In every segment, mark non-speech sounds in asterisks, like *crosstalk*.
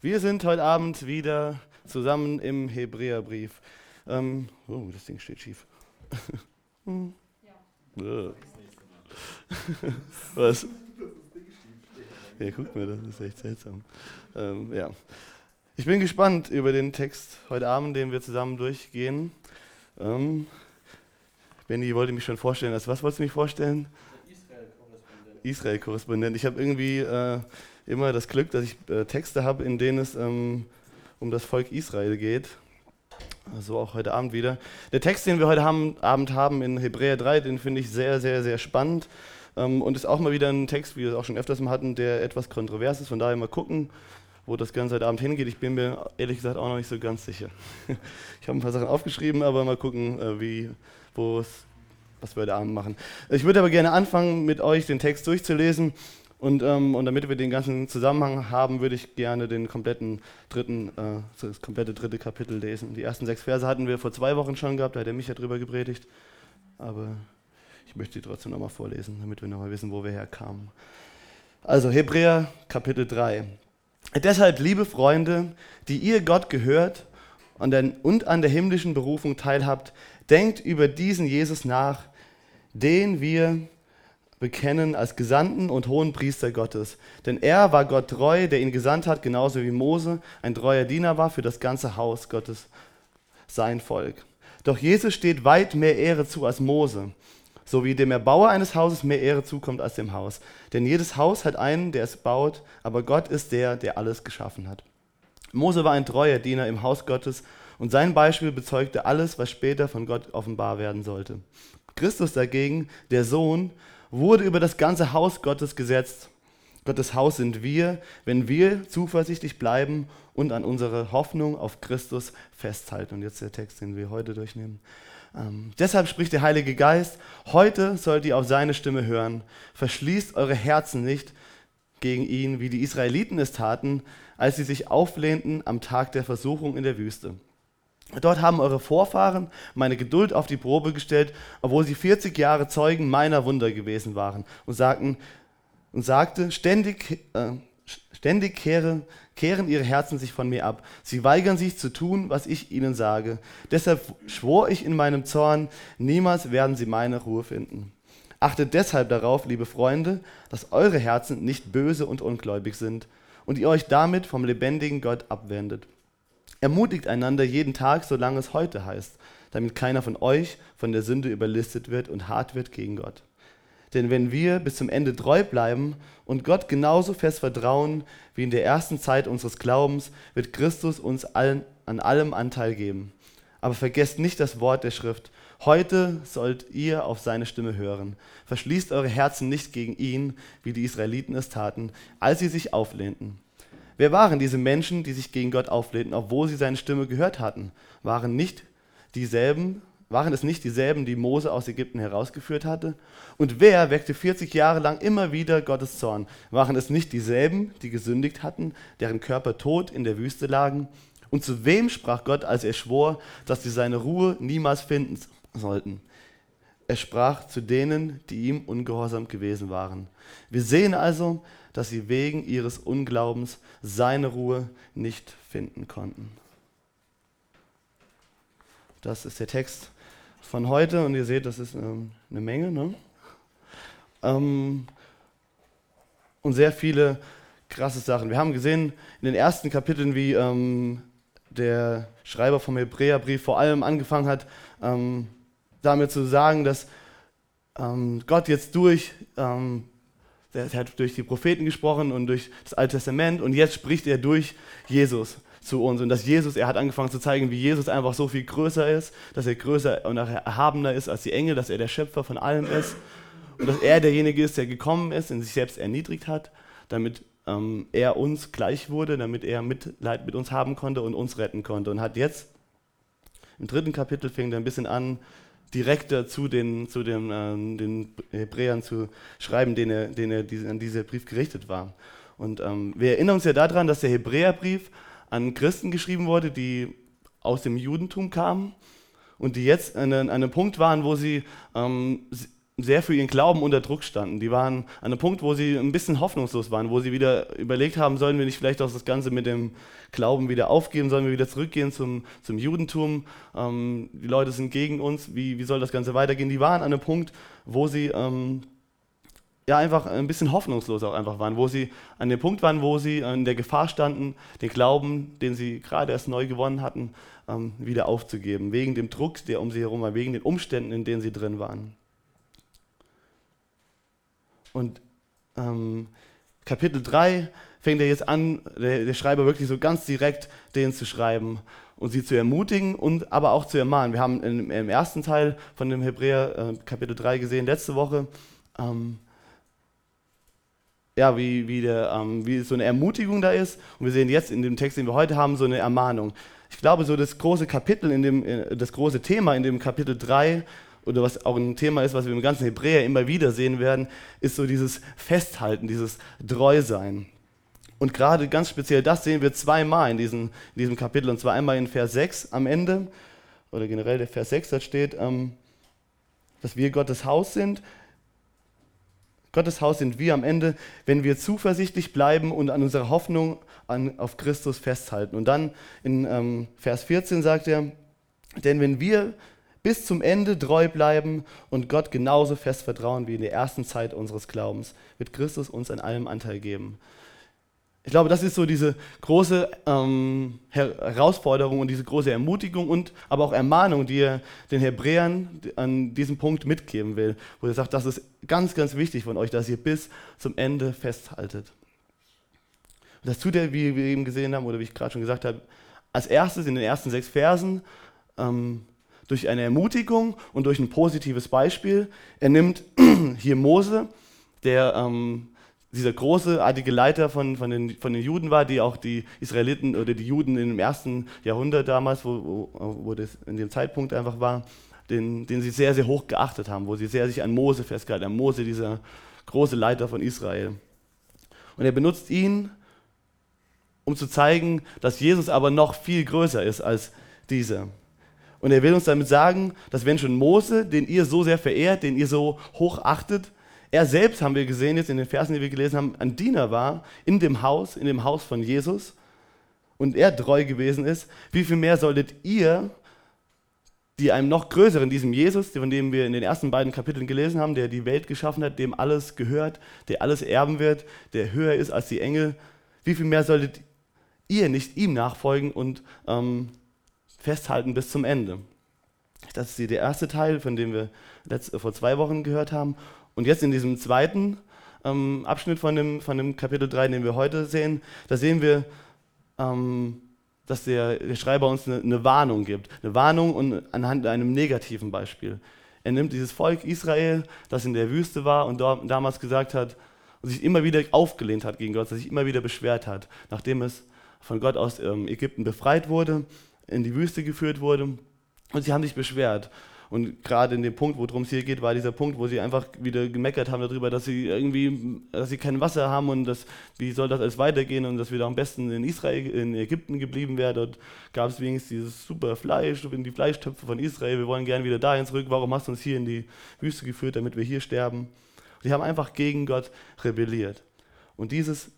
Wir sind heute Abend wieder zusammen im Hebräerbrief. Ähm, oh, das Ding steht schief. *laughs* hm. ja. *laughs* Was? Ja, guck mal, das ist echt seltsam. Ähm, ja. Ich bin gespannt über den Text heute Abend, den wir zusammen durchgehen. Ähm, Benny wollte mich schon vorstellen. Als was wolltest du mich vorstellen? Israel-Korrespondent. Israel-Korrespondent. Ich habe irgendwie äh, immer das Glück, dass ich äh, Texte habe, in denen es ähm, um das Volk Israel geht. So also auch heute Abend wieder. Der Text, den wir heute haben, Abend haben in Hebräer 3, den finde ich sehr, sehr, sehr spannend. Ähm, und ist auch mal wieder ein Text, wie wir es auch schon öfters mal hatten, der etwas kontrovers ist. Von daher mal gucken, wo das Ganze heute Abend hingeht. Ich bin mir ehrlich gesagt auch noch nicht so ganz sicher. *laughs* ich habe ein paar Sachen aufgeschrieben, aber mal gucken, äh, wie, wo es, was wir heute Abend machen. Ich würde aber gerne anfangen, mit euch den Text durchzulesen. Und, ähm, und damit wir den ganzen Zusammenhang haben, würde ich gerne den kompletten dritten, äh, das komplette dritte Kapitel lesen. Die ersten sechs Verse hatten wir vor zwei Wochen schon gehabt, da hat er mich ja drüber gepredigt. Aber ich möchte sie trotzdem nochmal vorlesen, damit wir nochmal wissen, wo wir herkamen. Also Hebräer Kapitel 3. Deshalb, liebe Freunde, die ihr Gott gehört und an der himmlischen Berufung teilhabt, denkt über diesen Jesus nach, den wir bekennen als Gesandten und hohen Priester Gottes. Denn er war Gott treu, der ihn gesandt hat, genauso wie Mose ein treuer Diener war für das ganze Haus Gottes, sein Volk. Doch Jesus steht weit mehr Ehre zu als Mose, so wie dem Erbauer eines Hauses mehr Ehre zukommt als dem Haus. Denn jedes Haus hat einen, der es baut, aber Gott ist der, der alles geschaffen hat. Mose war ein treuer Diener im Haus Gottes und sein Beispiel bezeugte alles, was später von Gott offenbar werden sollte. Christus dagegen, der Sohn, wurde über das ganze Haus Gottes gesetzt. Gottes Haus sind wir, wenn wir zuversichtlich bleiben und an unsere Hoffnung auf Christus festhalten. Und jetzt der Text, den wir heute durchnehmen. Ähm, deshalb spricht der Heilige Geist, heute sollt ihr auf seine Stimme hören. Verschließt eure Herzen nicht gegen ihn, wie die Israeliten es taten, als sie sich auflehnten am Tag der Versuchung in der Wüste. Dort haben eure Vorfahren meine Geduld auf die Probe gestellt, obwohl sie 40 Jahre Zeugen meiner Wunder gewesen waren und sagten und sagte, ständig, äh, ständig kehre, kehren ihre Herzen sich von mir ab. Sie weigern sich zu tun, was ich ihnen sage. Deshalb schwor ich in meinem Zorn, niemals werden sie meine Ruhe finden. Achtet deshalb darauf, liebe Freunde, dass eure Herzen nicht böse und ungläubig sind und ihr euch damit vom lebendigen Gott abwendet. Ermutigt einander jeden Tag, solange es heute heißt, damit keiner von euch von der Sünde überlistet wird und hart wird gegen Gott. Denn wenn wir bis zum Ende treu bleiben und Gott genauso fest vertrauen wie in der ersten Zeit unseres Glaubens, wird Christus uns allen, an allem Anteil geben. Aber vergesst nicht das Wort der Schrift. Heute sollt ihr auf seine Stimme hören. Verschließt eure Herzen nicht gegen ihn, wie die Israeliten es taten, als sie sich auflehnten. Wer waren diese Menschen, die sich gegen Gott auflehnten, obwohl sie seine Stimme gehört hatten? Waren, nicht dieselben, waren es nicht dieselben, die Mose aus Ägypten herausgeführt hatte? Und wer weckte 40 Jahre lang immer wieder Gottes Zorn? Waren es nicht dieselben, die gesündigt hatten, deren Körper tot in der Wüste lagen? Und zu wem sprach Gott, als er schwor, dass sie seine Ruhe niemals finden sollten? Er sprach zu denen, die ihm ungehorsam gewesen waren. Wir sehen also, dass sie wegen ihres Unglaubens seine Ruhe nicht finden konnten. Das ist der Text von heute und ihr seht, das ist ähm, eine Menge. Ne? Ähm, und sehr viele krasse Sachen. Wir haben gesehen in den ersten Kapiteln, wie ähm, der Schreiber vom Hebräerbrief vor allem angefangen hat, damit zu sagen, dass Gott jetzt durch er hat durch die Propheten gesprochen und durch das Alte Testament und jetzt spricht er durch Jesus zu uns. Und dass Jesus, er hat angefangen zu zeigen, wie Jesus einfach so viel größer ist, dass er größer und erhabener ist als die Engel, dass er der Schöpfer von allem ist und dass er derjenige ist, der gekommen ist und sich selbst erniedrigt hat, damit ähm, er uns gleich wurde, damit er Mitleid mit uns haben konnte und uns retten konnte. Und hat jetzt, im dritten Kapitel fängt er ein bisschen an, direkter zu den, zu den, äh, den Hebräern zu schreiben, denen er, denen diese, an dieser Brief gerichtet war. Und ähm, wir erinnern uns ja daran, dass der Hebräerbrief an Christen geschrieben wurde, die aus dem Judentum kamen und die jetzt an, an einem Punkt waren, wo sie ähm, sehr für ihren Glauben unter Druck standen. Die waren an einem Punkt, wo sie ein bisschen hoffnungslos waren, wo sie wieder überlegt haben, sollen wir nicht vielleicht auch das Ganze mit dem Glauben wieder aufgeben, sollen wir wieder zurückgehen zum, zum Judentum, ähm, die Leute sind gegen uns, wie, wie soll das Ganze weitergehen? Die waren an einem Punkt, wo sie ähm, ja einfach ein bisschen hoffnungslos auch einfach waren, wo sie an dem Punkt waren, wo sie in der Gefahr standen, den Glauben, den sie gerade erst neu gewonnen hatten, ähm, wieder aufzugeben, wegen dem Druck, der um sie herum war, wegen den Umständen, in denen sie drin waren. Und ähm, Kapitel 3 fängt er jetzt an, der, der, Schreiber wirklich so ganz direkt denen zu schreiben und sie zu ermutigen und aber auch zu ermahnen. Wir haben im, im ersten Teil von dem Hebräer äh, Kapitel 3 gesehen, letzte Woche, ähm, ja, wie, wie, der, ähm, wie so eine Ermutigung da ist. Und wir sehen jetzt in dem Text, den wir heute haben, so eine Ermahnung. Ich glaube, so das große Kapitel, in dem, äh, das große Thema in dem Kapitel 3 oder was auch ein Thema ist, was wir im ganzen Hebräer immer wieder sehen werden, ist so dieses Festhalten, dieses Treusein. Und gerade ganz speziell das sehen wir zweimal in diesem, in diesem Kapitel, und zwar einmal in Vers 6 am Ende, oder generell der Vers 6, da steht, ähm, dass wir Gottes Haus sind. Gottes Haus sind wir am Ende, wenn wir zuversichtlich bleiben und an unserer Hoffnung an, auf Christus festhalten. Und dann in ähm, Vers 14 sagt er, denn wenn wir bis zum Ende treu bleiben und Gott genauso fest vertrauen wie in der ersten Zeit unseres Glaubens, wird Christus uns an allem Anteil geben. Ich glaube, das ist so diese große ähm, Herausforderung und diese große Ermutigung und aber auch Ermahnung, die er den Hebräern an diesem Punkt mitgeben will, wo er sagt, das ist ganz, ganz wichtig von euch, dass ihr bis zum Ende festhaltet. Und das tut er, wie wir eben gesehen haben oder wie ich gerade schon gesagt habe, als erstes in den ersten sechs Versen ähm, durch eine Ermutigung und durch ein positives Beispiel. Er nimmt *clears throat* hier Mose, der ähm, dieser großartige Leiter von, von, den, von den Juden war, die auch die Israeliten oder die Juden im ersten Jahrhundert damals, wo, wo, wo das in dem Zeitpunkt einfach war, den, den sie sehr, sehr hoch geachtet haben, wo sie sehr sich an Mose festgehalten haben. Mose, dieser große Leiter von Israel. Und er benutzt ihn, um zu zeigen, dass Jesus aber noch viel größer ist als dieser. Und er will uns damit sagen, dass wenn schon Mose, den ihr so sehr verehrt, den ihr so hoch achtet, er selbst, haben wir gesehen jetzt in den Versen, die wir gelesen haben, ein Diener war in dem Haus, in dem Haus von Jesus. Und er treu gewesen ist, wie viel mehr solltet ihr, die einem noch größeren, diesem Jesus, von dem wir in den ersten beiden Kapiteln gelesen haben, der die Welt geschaffen hat, dem alles gehört, der alles erben wird, der höher ist als die Engel, wie viel mehr solltet ihr nicht ihm nachfolgen und ähm, festhalten bis zum Ende. Das ist der erste Teil, von dem wir letzte, vor zwei Wochen gehört haben. Und jetzt in diesem zweiten ähm, Abschnitt von dem, von dem Kapitel 3, den wir heute sehen, da sehen wir, ähm, dass der, der, Schreiber uns eine, eine, Warnung gibt. Eine Warnung und anhand einem negativen Beispiel. Er nimmt dieses Volk Israel, das in der Wüste war und dort, damals gesagt hat und sich immer wieder aufgelehnt hat gegen Gott, sich immer wieder beschwert hat, nachdem es von Gott aus ähm, Ägypten befreit wurde in die Wüste geführt wurde und sie haben sich beschwert. Und gerade in dem Punkt, worum es hier geht, war dieser Punkt, wo sie einfach wieder gemeckert haben darüber, dass sie irgendwie, dass sie kein Wasser haben und dass, wie soll das alles weitergehen und dass wir da am besten in Israel, in Ägypten geblieben wären. Dort gab es wenigstens dieses super Fleisch, in die Fleischtöpfe von Israel. Wir wollen gerne wieder dahin zurück. Warum hast du uns hier in die Wüste geführt, damit wir hier sterben? Sie haben einfach gegen Gott rebelliert. Und dieses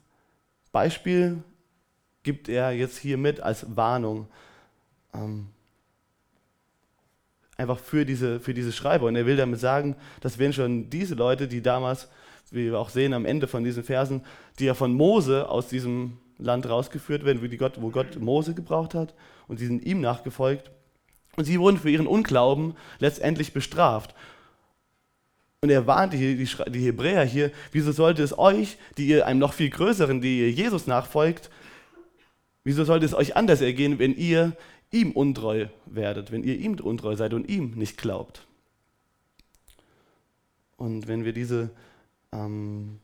Beispiel gibt er jetzt hier mit als Warnung ähm, einfach für diese, für diese Schreiber. Und er will damit sagen, dass wenn schon diese Leute, die damals, wie wir auch sehen am Ende von diesen Versen, die ja von Mose aus diesem Land rausgeführt werden, wie Gott, wo Gott Mose gebraucht hat, und sie sind ihm nachgefolgt, und sie wurden für ihren Unglauben letztendlich bestraft. Und er warnt die, die, die Hebräer hier, wieso sollte es euch, die ihr einem noch viel größeren, die ihr Jesus nachfolgt, wieso sollte es euch anders ergehen, wenn ihr ihm untreu werdet, wenn ihr ihm untreu seid und ihm nicht glaubt. Und wenn wir diese ähm,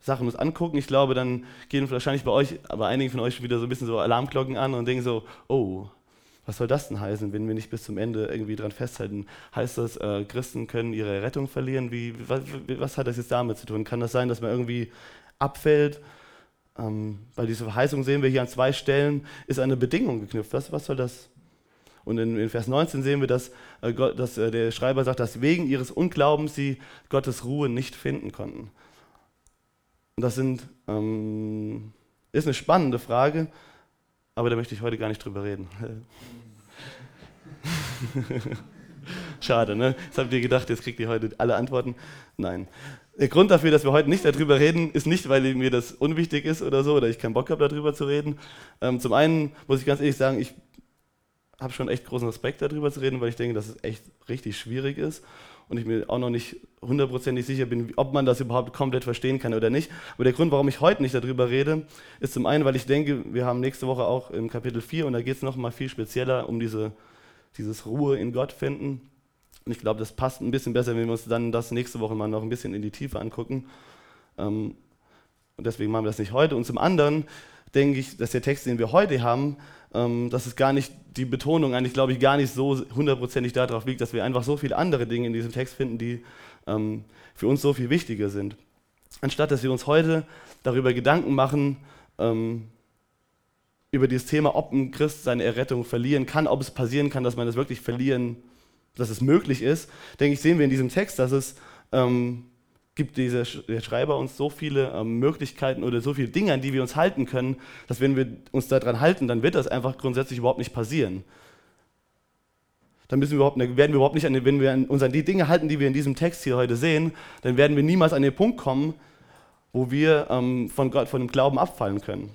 Sachen uns angucken, ich glaube, dann gehen wahrscheinlich bei euch, aber einigen von euch wieder so ein bisschen so Alarmglocken an und denken so, oh, was soll das denn heißen, wenn wir nicht bis zum Ende irgendwie dran festhalten? Heißt das, äh, Christen können ihre Rettung verlieren? Wie, was, was, hat das jetzt damit zu tun? Kann das sein, dass man irgendwie abfällt ähm, weil diese Verheißung sehen wir hier an zwei Stellen, ist eine Bedingung geknüpft. Was, was soll das? Und in, in Vers 19 sehen wir, dass, äh, Gott, dass äh, der Schreiber sagt, dass wegen ihres Unglaubens sie Gottes Ruhe nicht finden konnten. Und das sind, ähm, ist eine spannende Frage, aber da möchte ich heute gar nicht drüber reden. *laughs* Schade, ne? Jetzt habt ihr gedacht, jetzt kriegt ihr heute alle Antworten. Nein. Der Grund dafür, dass wir heute nicht darüber reden, ist nicht, weil mir das unwichtig ist oder so, oder ich keinen Bock habe, darüber zu reden. Ähm, zum einen muss ich ganz ehrlich sagen, ich habe schon echt großen Respekt darüber zu reden, weil ich denke, dass es echt richtig schwierig ist und ich mir auch noch nicht hundertprozentig sicher bin, ob man das überhaupt komplett verstehen kann oder nicht. Aber der Grund, warum ich heute nicht darüber rede, ist zum einen, weil ich denke, wir haben nächste Woche auch im Kapitel 4 und da geht es nochmal viel spezieller um diese, dieses Ruhe in Gott finden. Und ich glaube, das passt ein bisschen besser, wenn wir uns dann das nächste Woche mal noch ein bisschen in die Tiefe angucken. Ähm, und deswegen machen wir das nicht heute. Und zum anderen denke ich, dass der Text, den wir heute haben, ähm, dass es gar nicht, die Betonung eigentlich, glaube ich, gar nicht so hundertprozentig darauf liegt, dass wir einfach so viele andere Dinge in diesem Text finden, die ähm, für uns so viel wichtiger sind. Anstatt dass wir uns heute darüber Gedanken machen, ähm, über dieses Thema, ob ein Christ seine Errettung verlieren kann, ob es passieren kann, dass man das wirklich verlieren, dass es möglich ist, denke ich, sehen wir in diesem Text, dass es ähm, gibt dieser, der Schreiber uns so viele ähm, Möglichkeiten oder so viele Dinge, an die wir uns halten können, dass wenn wir uns daran halten, dann wird das einfach grundsätzlich überhaupt nicht passieren. Dann müssen wir überhaupt, werden wir überhaupt nicht, an, wenn wir uns an die Dinge halten, die wir in diesem Text hier heute sehen, dann werden wir niemals an den Punkt kommen, wo wir ähm, von Gott, von dem Glauben abfallen können.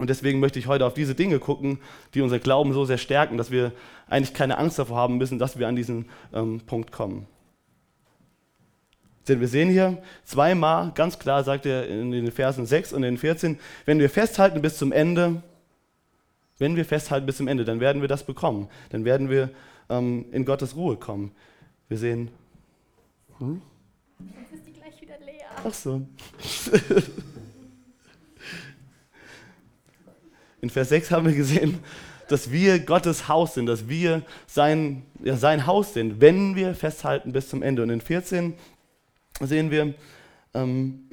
Und deswegen möchte ich heute auf diese Dinge gucken, die unser Glauben so sehr stärken, dass wir eigentlich keine Angst davor haben müssen, dass wir an diesen ähm, Punkt kommen. Denn wir sehen hier zweimal, ganz klar sagt er in den Versen 6 und in den 14, wenn wir festhalten bis zum Ende, wenn wir festhalten bis zum Ende, dann werden wir das bekommen. Dann werden wir ähm, in Gottes Ruhe kommen. Wir sehen. Hm? Jetzt ist die gleich wieder leer. Ach so. *laughs* In Vers 6 haben wir gesehen, dass wir Gottes Haus sind, dass wir sein, ja, sein Haus sind, wenn wir festhalten bis zum Ende. Und in 14 sehen wir, ähm,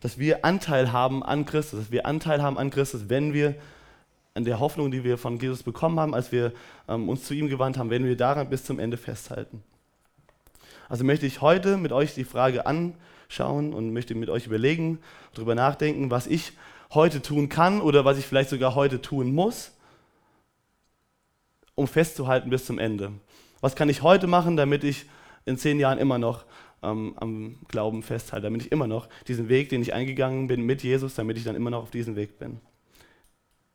dass wir Anteil haben an Christus, dass wir Anteil haben an Christus, wenn wir an der Hoffnung, die wir von Jesus bekommen haben, als wir ähm, uns zu ihm gewandt haben, wenn wir daran bis zum Ende festhalten. Also möchte ich heute mit euch die Frage anschauen und möchte mit euch überlegen, darüber nachdenken, was ich heute tun kann oder was ich vielleicht sogar heute tun muss, um festzuhalten bis zum Ende. Was kann ich heute machen, damit ich in zehn Jahren immer noch ähm, am Glauben festhalte, damit ich immer noch diesen Weg, den ich eingegangen bin mit Jesus, damit ich dann immer noch auf diesem Weg bin.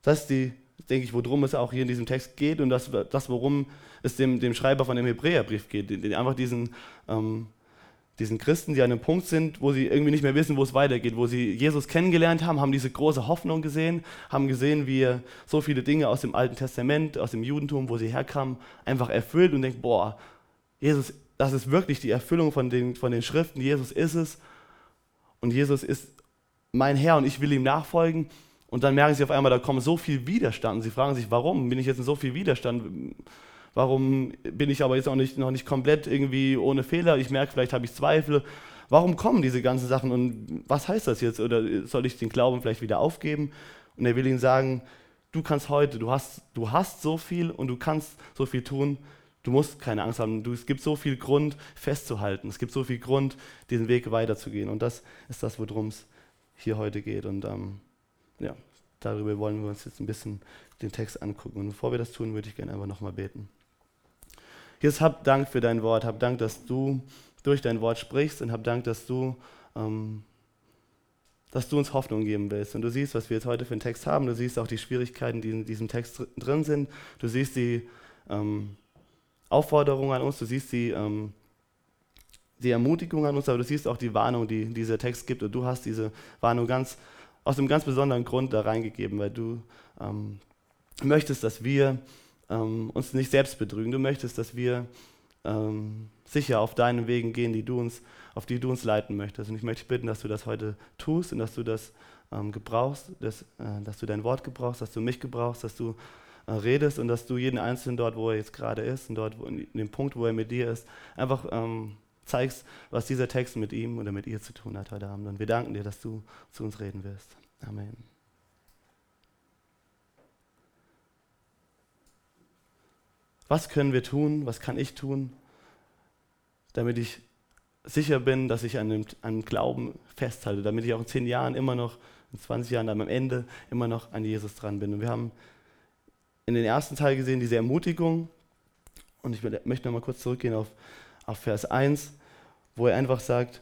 Das ist die, denke ich, worum es auch hier in diesem Text geht und das, das worum es dem, dem Schreiber von dem Hebräerbrief geht. Den, einfach diesen, ähm, diesen Christen, die an einem Punkt sind, wo sie irgendwie nicht mehr wissen, wo es weitergeht, wo sie Jesus kennengelernt haben, haben diese große Hoffnung gesehen, haben gesehen, wie er so viele Dinge aus dem Alten Testament, aus dem Judentum, wo sie herkamen, einfach erfüllt und denkt, boah, Jesus das ist wirklich die Erfüllung von den, von den Schriften. Jesus ist es und Jesus ist mein Herr und ich will ihm nachfolgen. Und dann merken sie auf einmal, da kommt so viel Widerstand. Sie fragen sich, warum bin ich jetzt in so viel Widerstand? Warum bin ich aber jetzt auch nicht, noch nicht komplett irgendwie ohne Fehler? Ich merke, vielleicht habe ich Zweifel. Warum kommen diese ganzen Sachen und was heißt das jetzt? Oder soll ich den Glauben vielleicht wieder aufgeben? Und er will ihnen sagen, du kannst heute, du hast, du hast so viel und du kannst so viel tun, Du musst keine Angst haben. Du, es gibt so viel Grund, festzuhalten. Es gibt so viel Grund, diesen Weg weiterzugehen. Und das ist das, worum es hier heute geht. Und ähm, ja, darüber wollen wir uns jetzt ein bisschen den Text angucken. Und bevor wir das tun, würde ich gerne einfach nochmal beten. Jesus, hab Dank für dein Wort. Hab Dank, dass du durch dein Wort sprichst. Und hab Dank, dass du, ähm, dass du uns Hoffnung geben willst. Und du siehst, was wir jetzt heute für einen Text haben. Du siehst auch die Schwierigkeiten, die in diesem Text drin sind. Du siehst die. Ähm, Aufforderung an uns, du siehst die, ähm, die Ermutigung an uns, aber du siehst auch die Warnung, die dieser Text gibt. Und du hast diese Warnung ganz, aus einem ganz besonderen Grund da reingegeben, weil du ähm, möchtest, dass wir ähm, uns nicht selbst betrügen. Du möchtest, dass wir ähm, sicher auf deinen Wegen gehen, die du uns, auf die du uns leiten möchtest. Und ich möchte dich bitten, dass du das heute tust und dass du das ähm, gebrauchst, dass, äh, dass du dein Wort gebrauchst, dass du mich gebrauchst, dass du äh, redest und dass du jeden Einzelnen dort, wo er jetzt gerade ist und dort, wo, in dem Punkt, wo er mit dir ist, einfach ähm, zeigst, was dieser Text mit ihm oder mit ihr zu tun hat heute Abend. Und wir danken dir, dass du zu uns reden wirst. Amen. Was können wir tun? Was kann ich tun, damit ich sicher bin, dass ich an dem, an dem Glauben festhalte, damit ich auch in zehn Jahren immer noch, in 20 Jahren am Ende immer noch an Jesus dran bin. Und wir haben in den ersten Teil gesehen diese Ermutigung. Und ich möchte noch mal kurz zurückgehen auf, auf Vers 1, wo er einfach sagt,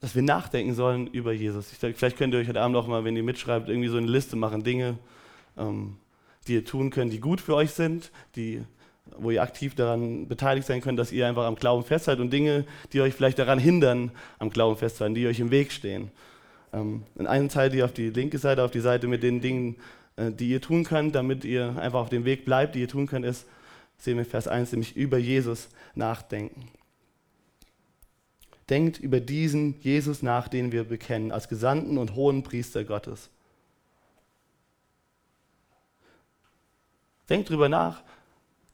dass wir nachdenken sollen über Jesus. Ich vielleicht könnt ihr euch heute Abend auch mal, wenn ihr mitschreibt, irgendwie so eine Liste machen, Dinge, ähm, die ihr tun könnt, die gut für euch sind, die wo ihr aktiv daran beteiligt sein könnt, dass ihr einfach am Glauben festhaltet und Dinge, die euch vielleicht daran hindern, am Glauben festzuhalten, die euch im Weg stehen. Ähm, in einem Teil die auf die linke Seite, auf die Seite mit den Dingen, äh, die ihr tun könnt, damit ihr einfach auf dem Weg bleibt, die ihr tun könnt, ist, sehen wir Vers 1, nämlich über Jesus nachdenken. Denkt über diesen Jesus nach, den wir bekennen, als Gesandten und hohen Priester Gottes. Denkt darüber nach,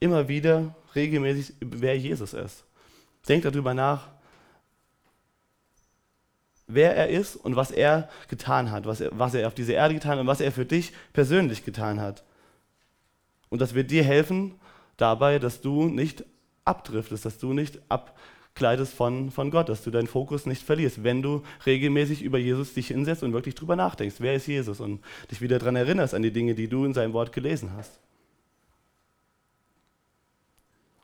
immer wieder regelmäßig, wer Jesus ist. Denkt darüber nach, wer er ist und was er getan hat, was er, was er auf dieser Erde getan hat und was er für dich persönlich getan hat. Und das wird dir helfen dabei, dass du nicht abdriftest, dass du nicht abkleidest von, von Gott, dass du deinen Fokus nicht verlierst, wenn du regelmäßig über Jesus dich hinsetzt und wirklich drüber nachdenkst, wer ist Jesus und dich wieder daran erinnerst an die Dinge, die du in seinem Wort gelesen hast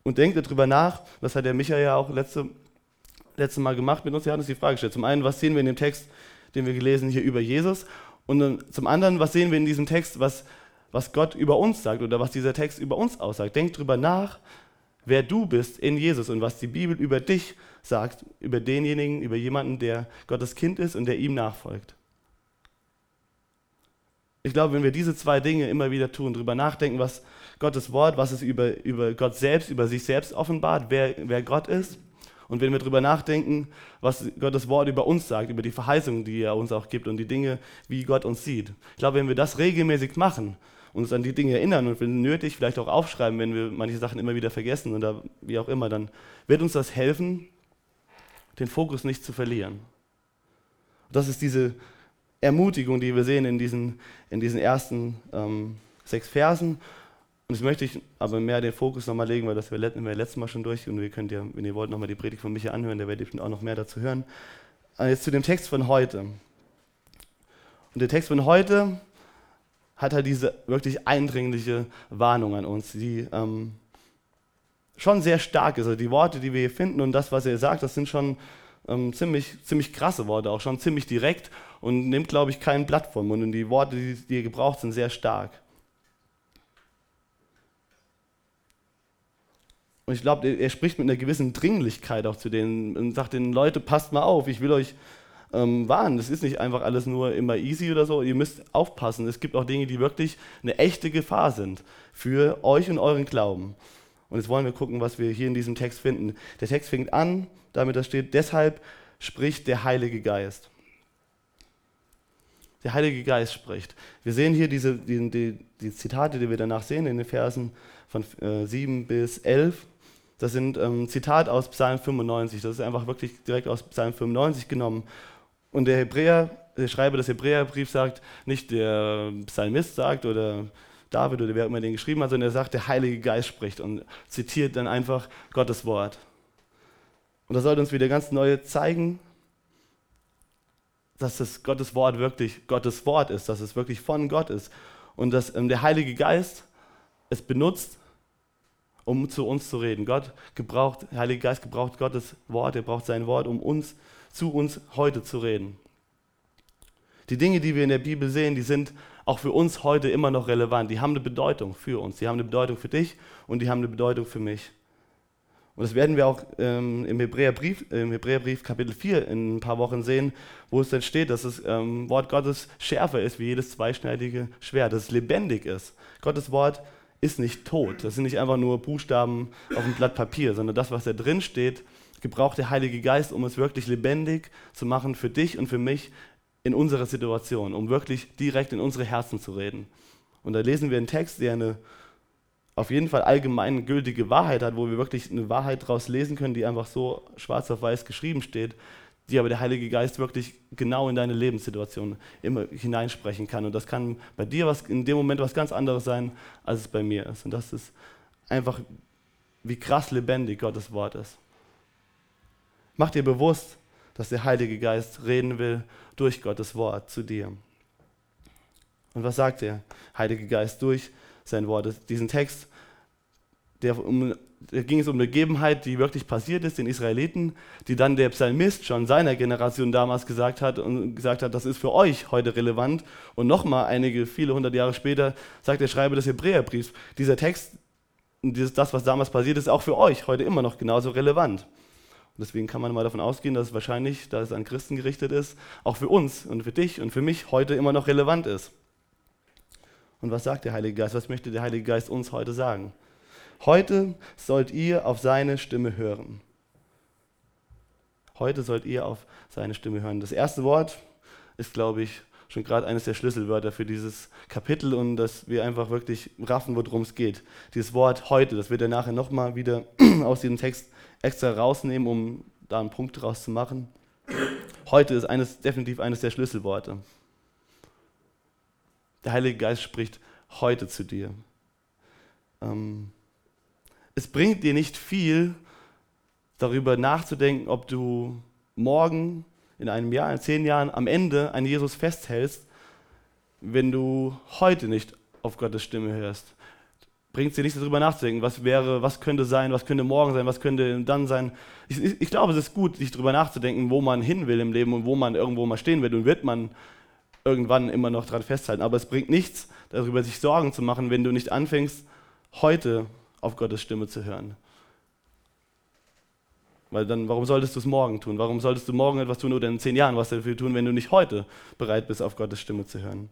und denkt darüber nach, das hat der Michael ja auch letzte, letzte Mal gemacht mit uns, er hat uns die Frage gestellt. Zum einen, was sehen wir in dem Text, den wir gelesen hier über Jesus? Und zum anderen, was sehen wir in diesem Text, was, was Gott über uns sagt oder was dieser Text über uns aussagt? Denkt darüber nach, wer du bist in Jesus und was die Bibel über dich sagt, über denjenigen, über jemanden, der Gottes Kind ist und der ihm nachfolgt. Ich glaube, wenn wir diese zwei Dinge immer wieder tun, darüber nachdenken, was Gottes Wort, was es über, über Gott selbst, über sich selbst offenbart, wer, wer Gott ist, und wenn wir darüber nachdenken, was Gottes Wort über uns sagt, über die Verheißungen, die er uns auch gibt und die Dinge, wie Gott uns sieht. Ich glaube, wenn wir das regelmäßig machen, uns an die Dinge erinnern und wenn nötig vielleicht auch aufschreiben, wenn wir manche Sachen immer wieder vergessen oder wie auch immer, dann wird uns das helfen, den Fokus nicht zu verlieren. Das ist diese Ermutigung, die wir sehen in diesen, in diesen ersten ähm, sechs Versen. Und jetzt möchte ich aber mehr den Fokus nochmal legen, weil das wir, wir letztes Mal schon durch und ihr könnt ja, wenn ihr wollt, nochmal die Predigt von Micha anhören, da werdet ihr auch noch mehr dazu hören. Aber jetzt zu dem Text von heute. Und der Text von heute hat halt diese wirklich eindringliche Warnung an uns, die ähm, schon sehr stark ist. Also die Worte, die wir hier finden und das, was er sagt, das sind schon ähm, ziemlich, ziemlich krasse Worte, auch schon ziemlich direkt und nimmt, glaube ich, kein Blatt vom Mund. Und die Worte, die, die gebraucht, sind sehr stark. Und ich glaube, er spricht mit einer gewissen Dringlichkeit auch zu denen und sagt den Leute, passt mal auf, ich will euch ähm, warnen. Das ist nicht einfach alles nur immer easy oder so. Ihr müsst aufpassen. Es gibt auch Dinge, die wirklich eine echte Gefahr sind für euch und euren Glauben. Und jetzt wollen wir gucken, was wir hier in diesem Text finden. Der Text fängt an, damit da steht, deshalb spricht der Heilige Geist. Der Heilige Geist spricht. Wir sehen hier diese, die, die, die Zitate, die wir danach sehen, in den Versen von äh, 7 bis 11. Das sind ähm, Zitat aus Psalm 95. Das ist einfach wirklich direkt aus Psalm 95 genommen. Und der Hebräer, der Schreiber des Hebräerbriefs sagt, nicht der Psalmist sagt oder David oder wer immer den geschrieben hat, sondern er sagt, der Heilige Geist spricht und zitiert dann einfach Gottes Wort. Und das sollte uns wieder ganz neu zeigen, dass das Gottes Wort wirklich Gottes Wort ist, dass es wirklich von Gott ist und dass ähm, der Heilige Geist es benutzt, um zu uns zu reden. Gott gebraucht, der Heilige Geist gebraucht Gottes Wort, er braucht sein Wort, um uns zu uns heute zu reden. Die Dinge, die wir in der Bibel sehen, die sind auch für uns heute immer noch relevant. Die haben eine Bedeutung für uns, die haben eine Bedeutung für dich und die haben eine Bedeutung für mich. Und das werden wir auch ähm, im, Hebräerbrief, im Hebräerbrief Kapitel 4 in ein paar Wochen sehen, wo es dann steht, dass das ähm, Wort Gottes schärfer ist wie jedes zweischneidige Schwert, dass es lebendig ist. Gottes Wort ist nicht tot. Das sind nicht einfach nur Buchstaben auf einem Blatt Papier, sondern das, was da drin steht, gebraucht der Heilige Geist, um es wirklich lebendig zu machen für dich und für mich in unserer Situation, um wirklich direkt in unsere Herzen zu reden. Und da lesen wir einen Text, der eine auf jeden Fall allgemein gültige Wahrheit hat, wo wir wirklich eine Wahrheit daraus lesen können, die einfach so schwarz auf weiß geschrieben steht, die aber der Heilige Geist wirklich genau in deine Lebenssituation immer hineinsprechen kann. Und das kann bei dir was, in dem Moment was ganz anderes sein, als es bei mir ist. Und das ist einfach, wie krass lebendig Gottes Wort ist. Mach dir bewusst, dass der Heilige Geist reden will durch Gottes Wort zu dir. Und was sagt der Heilige Geist durch sein Wort? Diesen Text, der um da ging es um eine Gegebenheit, die wirklich passiert ist, den Israeliten, die dann der Psalmist schon seiner Generation damals gesagt hat und gesagt hat, das ist für euch heute relevant. Und nochmal einige, viele hundert Jahre später sagt der Schreiber des Hebräerbriefs, dieser Text, dieses, das, was damals passiert ist, auch für euch heute immer noch genauso relevant. Und deswegen kann man mal davon ausgehen, dass es wahrscheinlich, da es an Christen gerichtet ist, auch für uns und für dich und für mich heute immer noch relevant ist. Und was sagt der Heilige Geist? Was möchte der Heilige Geist uns heute sagen? Heute sollt ihr auf seine Stimme hören. Heute sollt ihr auf seine Stimme hören. Das erste Wort ist, glaube ich, schon gerade eines der Schlüsselwörter für dieses Kapitel und dass wir einfach wirklich raffen, worum es geht. Dieses Wort heute, das wird er nachher nochmal wieder *clears throat* aus diesem Text extra rausnehmen, um da einen Punkt draus zu machen. Heute ist eines, definitiv eines der Schlüsselworte. Der Heilige Geist spricht heute zu dir. Ähm, es bringt dir nicht viel, darüber nachzudenken, ob du morgen, in einem Jahr, in zehn Jahren am Ende an Jesus festhältst, wenn du heute nicht auf Gottes Stimme hörst. Bringt dir nichts darüber nachzudenken, was wäre, was könnte sein, was könnte morgen sein, was könnte dann sein. Ich, ich, ich glaube, es ist gut, sich darüber nachzudenken, wo man hin will im Leben und wo man irgendwo mal stehen will und wird man irgendwann immer noch daran festhalten. Aber es bringt nichts, darüber sich Sorgen zu machen, wenn du nicht anfängst, heute auf Gottes Stimme zu hören. Weil dann, warum solltest du es morgen tun? Warum solltest du morgen etwas tun oder in zehn Jahren was dafür tun, wenn du nicht heute bereit bist, auf Gottes Stimme zu hören?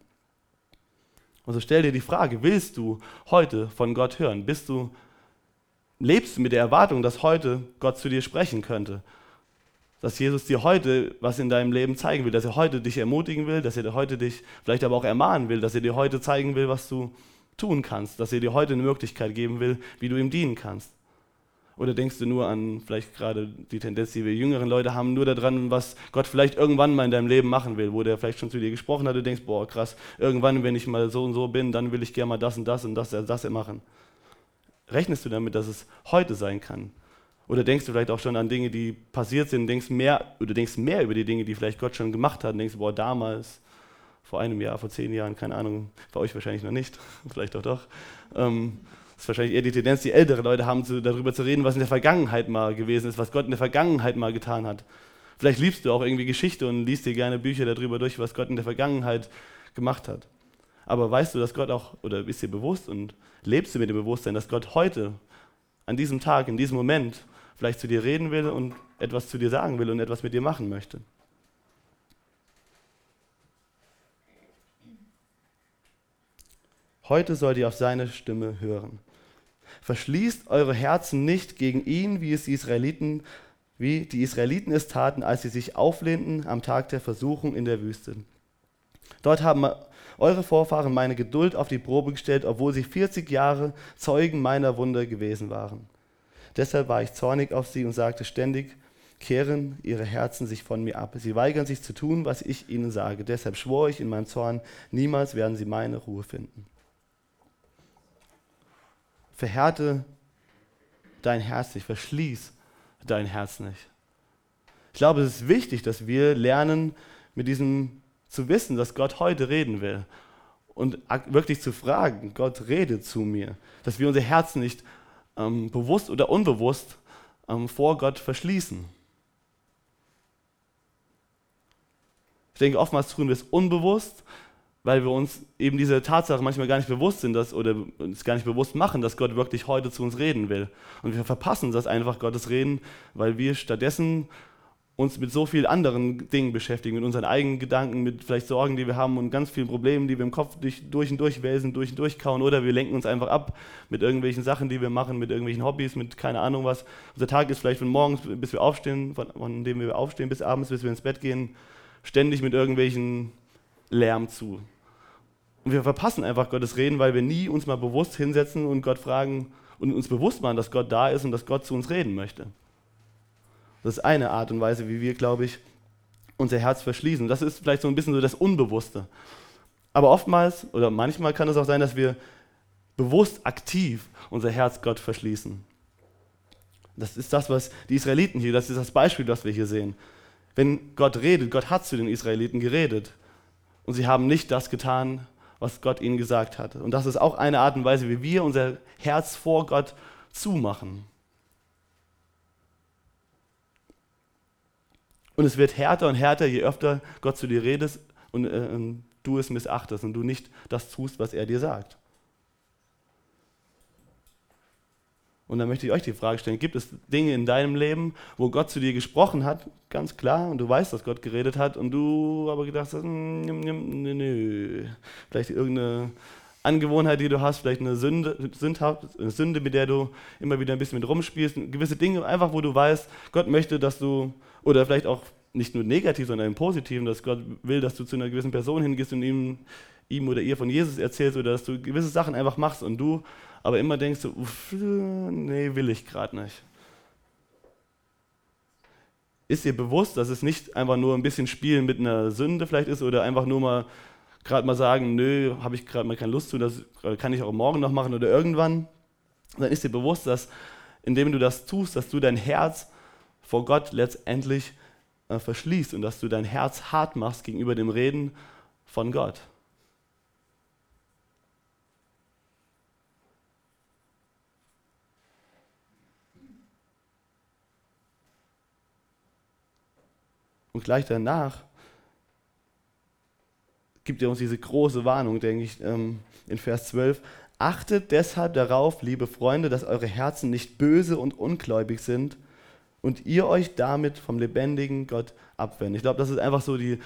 Also stell dir die Frage, willst du heute von Gott hören? Bist du, lebst du mit der Erwartung, dass heute Gott zu dir sprechen könnte? Dass Jesus dir heute was in deinem Leben zeigen will, dass er heute dich ermutigen will, dass er heute dich vielleicht aber auch ermahnen will, dass er dir heute zeigen will, was du tun kannst, dass er dir heute eine Möglichkeit geben will, wie du ihm dienen kannst. Oder denkst du nur an vielleicht gerade die Tendenz, die wir jüngeren Leute haben, nur daran, was Gott vielleicht irgendwann mal in deinem Leben machen will, wo der vielleicht schon zu dir gesprochen hat, du denkst, boah, krass, irgendwann, wenn ich mal so und so bin, dann will ich gerne mal das und das und das, das machen. Rechnest du damit, dass es heute sein kann? Oder denkst du vielleicht auch schon an Dinge, die passiert sind, denkst mehr, oder denkst mehr über die Dinge, die vielleicht Gott schon gemacht hat, und denkst, boah, damals, vor einem Jahr, vor zehn Jahren, keine Ahnung, bei euch wahrscheinlich noch nicht, *laughs* vielleicht auch doch. Ähm, das ist wahrscheinlich eher die Tendenz, die ältere Leute haben, zu, darüber zu reden, was in der Vergangenheit mal gewesen ist, was Gott in der Vergangenheit mal getan hat. Vielleicht liebst du auch irgendwie Geschichte und liest dir gerne Bücher darüber durch, was Gott in der Vergangenheit gemacht hat. Aber weißt du, dass Gott auch, oder bist dir bewusst und lebst du mit dem Bewusstsein, dass Gott heute, an diesem Tag, in diesem Moment, vielleicht zu dir reden will und etwas zu dir sagen will und etwas mit dir machen möchte? Heute sollt ihr auf seine Stimme hören. Verschließt eure Herzen nicht gegen ihn, wie es die Israeliten, wie die Israeliten es taten, als sie sich auflehnten am Tag der Versuchung in der Wüste. Dort haben eure Vorfahren meine Geduld auf die Probe gestellt, obwohl sie 40 Jahre Zeugen meiner Wunder gewesen waren. Deshalb war ich zornig auf sie und sagte ständig, kehren ihre Herzen sich von mir ab. Sie weigern sich zu tun, was ich ihnen sage. Deshalb schwor ich in meinem Zorn, niemals werden sie meine Ruhe finden verhärte dein Herz nicht, verschließ dein Herz nicht. Ich glaube, es ist wichtig, dass wir lernen, mit diesem zu wissen, dass Gott heute reden will und wirklich zu fragen, Gott rede zu mir, dass wir unser Herz nicht ähm, bewusst oder unbewusst ähm, vor Gott verschließen. Ich denke, oftmals tun wir es unbewusst, weil wir uns eben diese Tatsache manchmal gar nicht bewusst sind dass, oder uns gar nicht bewusst machen, dass Gott wirklich heute zu uns reden will. Und wir verpassen das einfach, Gottes Reden, weil wir stattdessen uns mit so vielen anderen Dingen beschäftigen, mit unseren eigenen Gedanken, mit vielleicht Sorgen, die wir haben und ganz vielen Problemen, die wir im Kopf durch, durch und durch wälzen, durch und durch kauen oder wir lenken uns einfach ab mit irgendwelchen Sachen, die wir machen, mit irgendwelchen Hobbys, mit keine Ahnung was. Unser Tag ist vielleicht von morgens, bis wir aufstehen, von, von dem wir aufstehen, bis abends, bis wir ins Bett gehen, ständig mit irgendwelchen Lärm zu. Und wir verpassen einfach Gottes Reden, weil wir nie uns mal bewusst hinsetzen und Gott fragen und uns bewusst machen, dass Gott da ist und dass Gott zu uns reden möchte. Das ist eine Art und Weise, wie wir, glaube ich, unser Herz verschließen. Das ist vielleicht so ein bisschen so das Unbewusste. Aber oftmals oder manchmal kann es auch sein, dass wir bewusst aktiv unser Herz Gott verschließen. Das ist das, was die Israeliten hier, das ist das Beispiel, das wir hier sehen. Wenn Gott redet, Gott hat zu den Israeliten geredet und sie haben nicht das getan, was Gott ihnen gesagt hat. Und das ist auch eine Art und Weise, wie wir unser Herz vor Gott zumachen. Und es wird härter und härter, je öfter Gott zu dir redet und äh, du es missachtest und du nicht das tust, was er dir sagt. Und dann möchte ich euch die Frage stellen, gibt es Dinge in deinem Leben, wo Gott zu dir gesprochen hat, ganz klar, und du weißt, dass Gott geredet hat, und du aber gedacht hast, hm, nö, nö. vielleicht irgendeine Angewohnheit, die du hast, vielleicht eine Sünde, Sünde, mit der du immer wieder ein bisschen mit rumspielst, gewisse Dinge, einfach wo du weißt, Gott möchte, dass du, oder vielleicht auch nicht nur negativ, sondern im Positiven, dass Gott will, dass du zu einer gewissen Person hingehst und ihm, ihm oder ihr von Jesus erzählst oder dass du gewisse Sachen einfach machst und du aber immer denkst du, uff, nee, will ich gerade nicht. Ist dir bewusst, dass es nicht einfach nur ein bisschen Spielen mit einer Sünde vielleicht ist oder einfach nur mal gerade mal sagen, nö, habe ich gerade mal keine Lust zu, das kann ich auch morgen noch machen oder irgendwann. Dann ist dir bewusst, dass indem du das tust, dass du dein Herz vor Gott letztendlich äh, verschließt und dass du dein Herz hart machst gegenüber dem Reden von Gott. Und gleich danach gibt er uns diese große Warnung, denke ich, ähm, in Vers 12. Achtet deshalb darauf, liebe Freunde, dass eure Herzen nicht böse und ungläubig sind und ihr euch damit vom lebendigen Gott abwendet. Ich glaube, das ist einfach so die,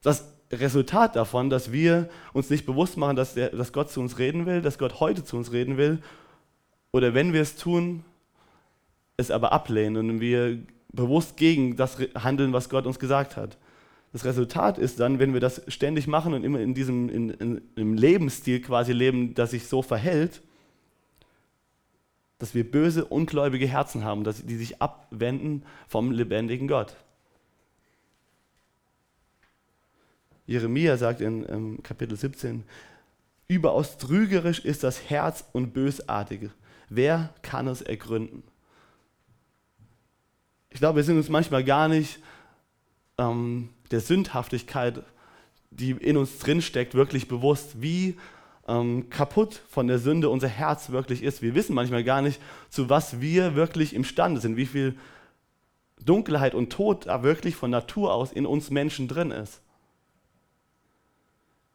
das Resultat davon, dass wir uns nicht bewusst machen, dass, der, dass Gott zu uns reden will, dass Gott heute zu uns reden will. Oder wenn wir es tun, es aber ablehnen und wir bewusst gegen das handeln, was Gott uns gesagt hat. Das Resultat ist dann, wenn wir das ständig machen und immer in diesem in, in, im Lebensstil quasi leben, das sich so verhält, dass wir böse, ungläubige Herzen haben, dass, die sich abwenden vom lebendigen Gott. Jeremia sagt in ähm, Kapitel 17, überaus trügerisch ist das Herz und bösartig. Wer kann es ergründen? Ich glaube, wir sind uns manchmal gar nicht ähm, der Sündhaftigkeit, die in uns drinsteckt, wirklich bewusst, wie ähm, kaputt von der Sünde unser Herz wirklich ist. Wir wissen manchmal gar nicht, zu was wir wirklich imstande sind, wie viel Dunkelheit und Tod da wirklich von Natur aus in uns Menschen drin ist.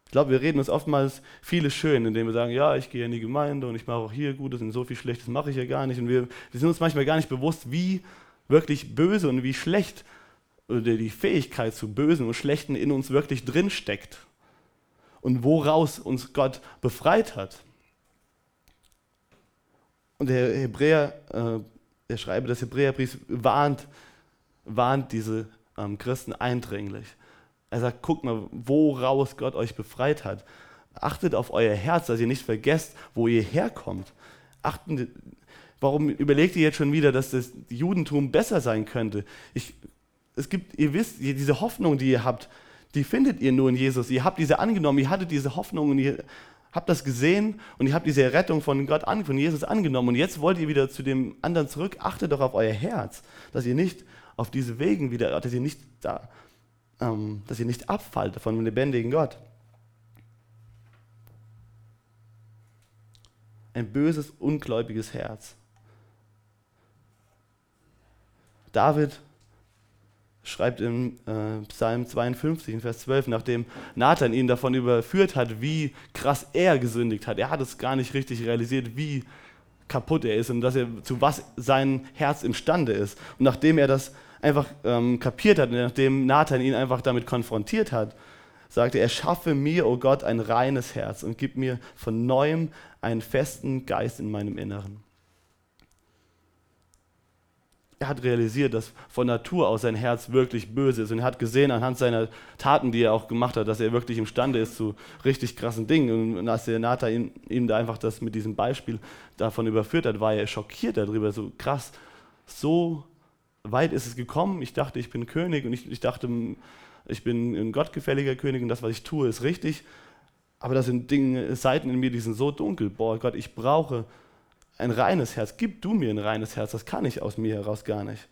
Ich glaube, wir reden uns oftmals vieles schön, indem wir sagen, ja, ich gehe in die Gemeinde und ich mache auch hier Gutes und so viel Schlechtes mache ich ja gar nicht. Und wir, wir sind uns manchmal gar nicht bewusst, wie wirklich böse und wie schlecht oder die Fähigkeit zu Bösen und Schlechten in uns wirklich drin steckt und woraus uns Gott befreit hat. Und der Hebräer, äh, der Schreiber des Hebräerbriefs warnt, warnt diese ähm, Christen eindringlich. Er sagt, guckt mal, woraus Gott euch befreit hat. Achtet auf euer Herz, dass ihr nicht vergesst, wo ihr herkommt. Achten, Warum überlegt ihr jetzt schon wieder, dass das Judentum besser sein könnte? Ich, es gibt, ihr wisst, diese Hoffnung, die ihr habt, die findet ihr nur in Jesus. Ihr habt diese angenommen, ihr hattet diese Hoffnung und ihr habt das gesehen und ihr habt diese Rettung von Gott an, von Jesus angenommen und jetzt wollt ihr wieder zu dem anderen zurück. Achtet doch auf euer Herz, dass ihr nicht auf diese Wegen wieder, dass ihr nicht da, ähm, dass ihr nicht abfallt von dem lebendigen Gott. Ein böses, ungläubiges Herz. David schreibt im äh, Psalm 52, in Vers 12, nachdem Nathan ihn davon überführt hat, wie krass er gesündigt hat. Er hat es gar nicht richtig realisiert, wie kaputt er ist und dass er zu was sein Herz imstande ist. Und nachdem er das einfach ähm, kapiert hat, nachdem Nathan ihn einfach damit konfrontiert hat, sagte er, schaffe mir, o oh Gott, ein reines Herz und gib mir von neuem einen festen Geist in meinem Inneren er hat realisiert, dass von Natur aus sein Herz wirklich böse ist. Und er hat gesehen anhand seiner Taten, die er auch gemacht hat, dass er wirklich imstande ist zu richtig krassen Dingen. Und als der Nathan ihm, ihm da einfach das mit diesem Beispiel davon überführt hat, war er schockiert darüber. So krass, so weit ist es gekommen. Ich dachte, ich bin König und ich, ich dachte, ich bin ein gottgefälliger König und das, was ich tue, ist richtig. Aber da sind Dinge, Seiten in mir, die sind so dunkel. Boah, Gott, ich brauche ein reines Herz. Gib du mir ein reines Herz. Das kann ich aus mir heraus gar nicht.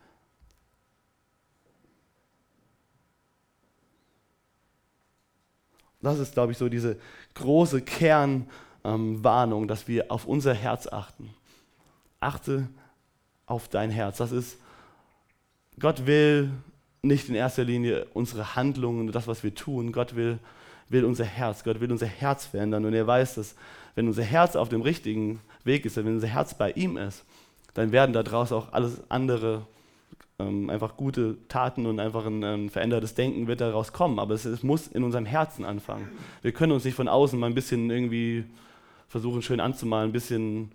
Das ist, glaube ich, so diese große Kernwarnung, ähm, dass wir auf unser Herz achten. Achte auf dein Herz. Das ist, Gott will nicht in erster Linie unsere Handlungen, das, was wir tun. Gott will, will unser Herz. Gott will unser Herz verändern. Und er weiß, dass wenn unser Herz auf dem richtigen Weg ist, wenn unser Herz bei ihm ist, dann werden daraus auch alles andere ähm, einfach gute Taten und einfach ein, ein, verändertes Denken wird daraus kommen. Aber es, es, muss in unserem Herzen anfangen. Wir können uns nicht von außen mal ein bisschen irgendwie versuchen, schön anzumalen, ein bisschen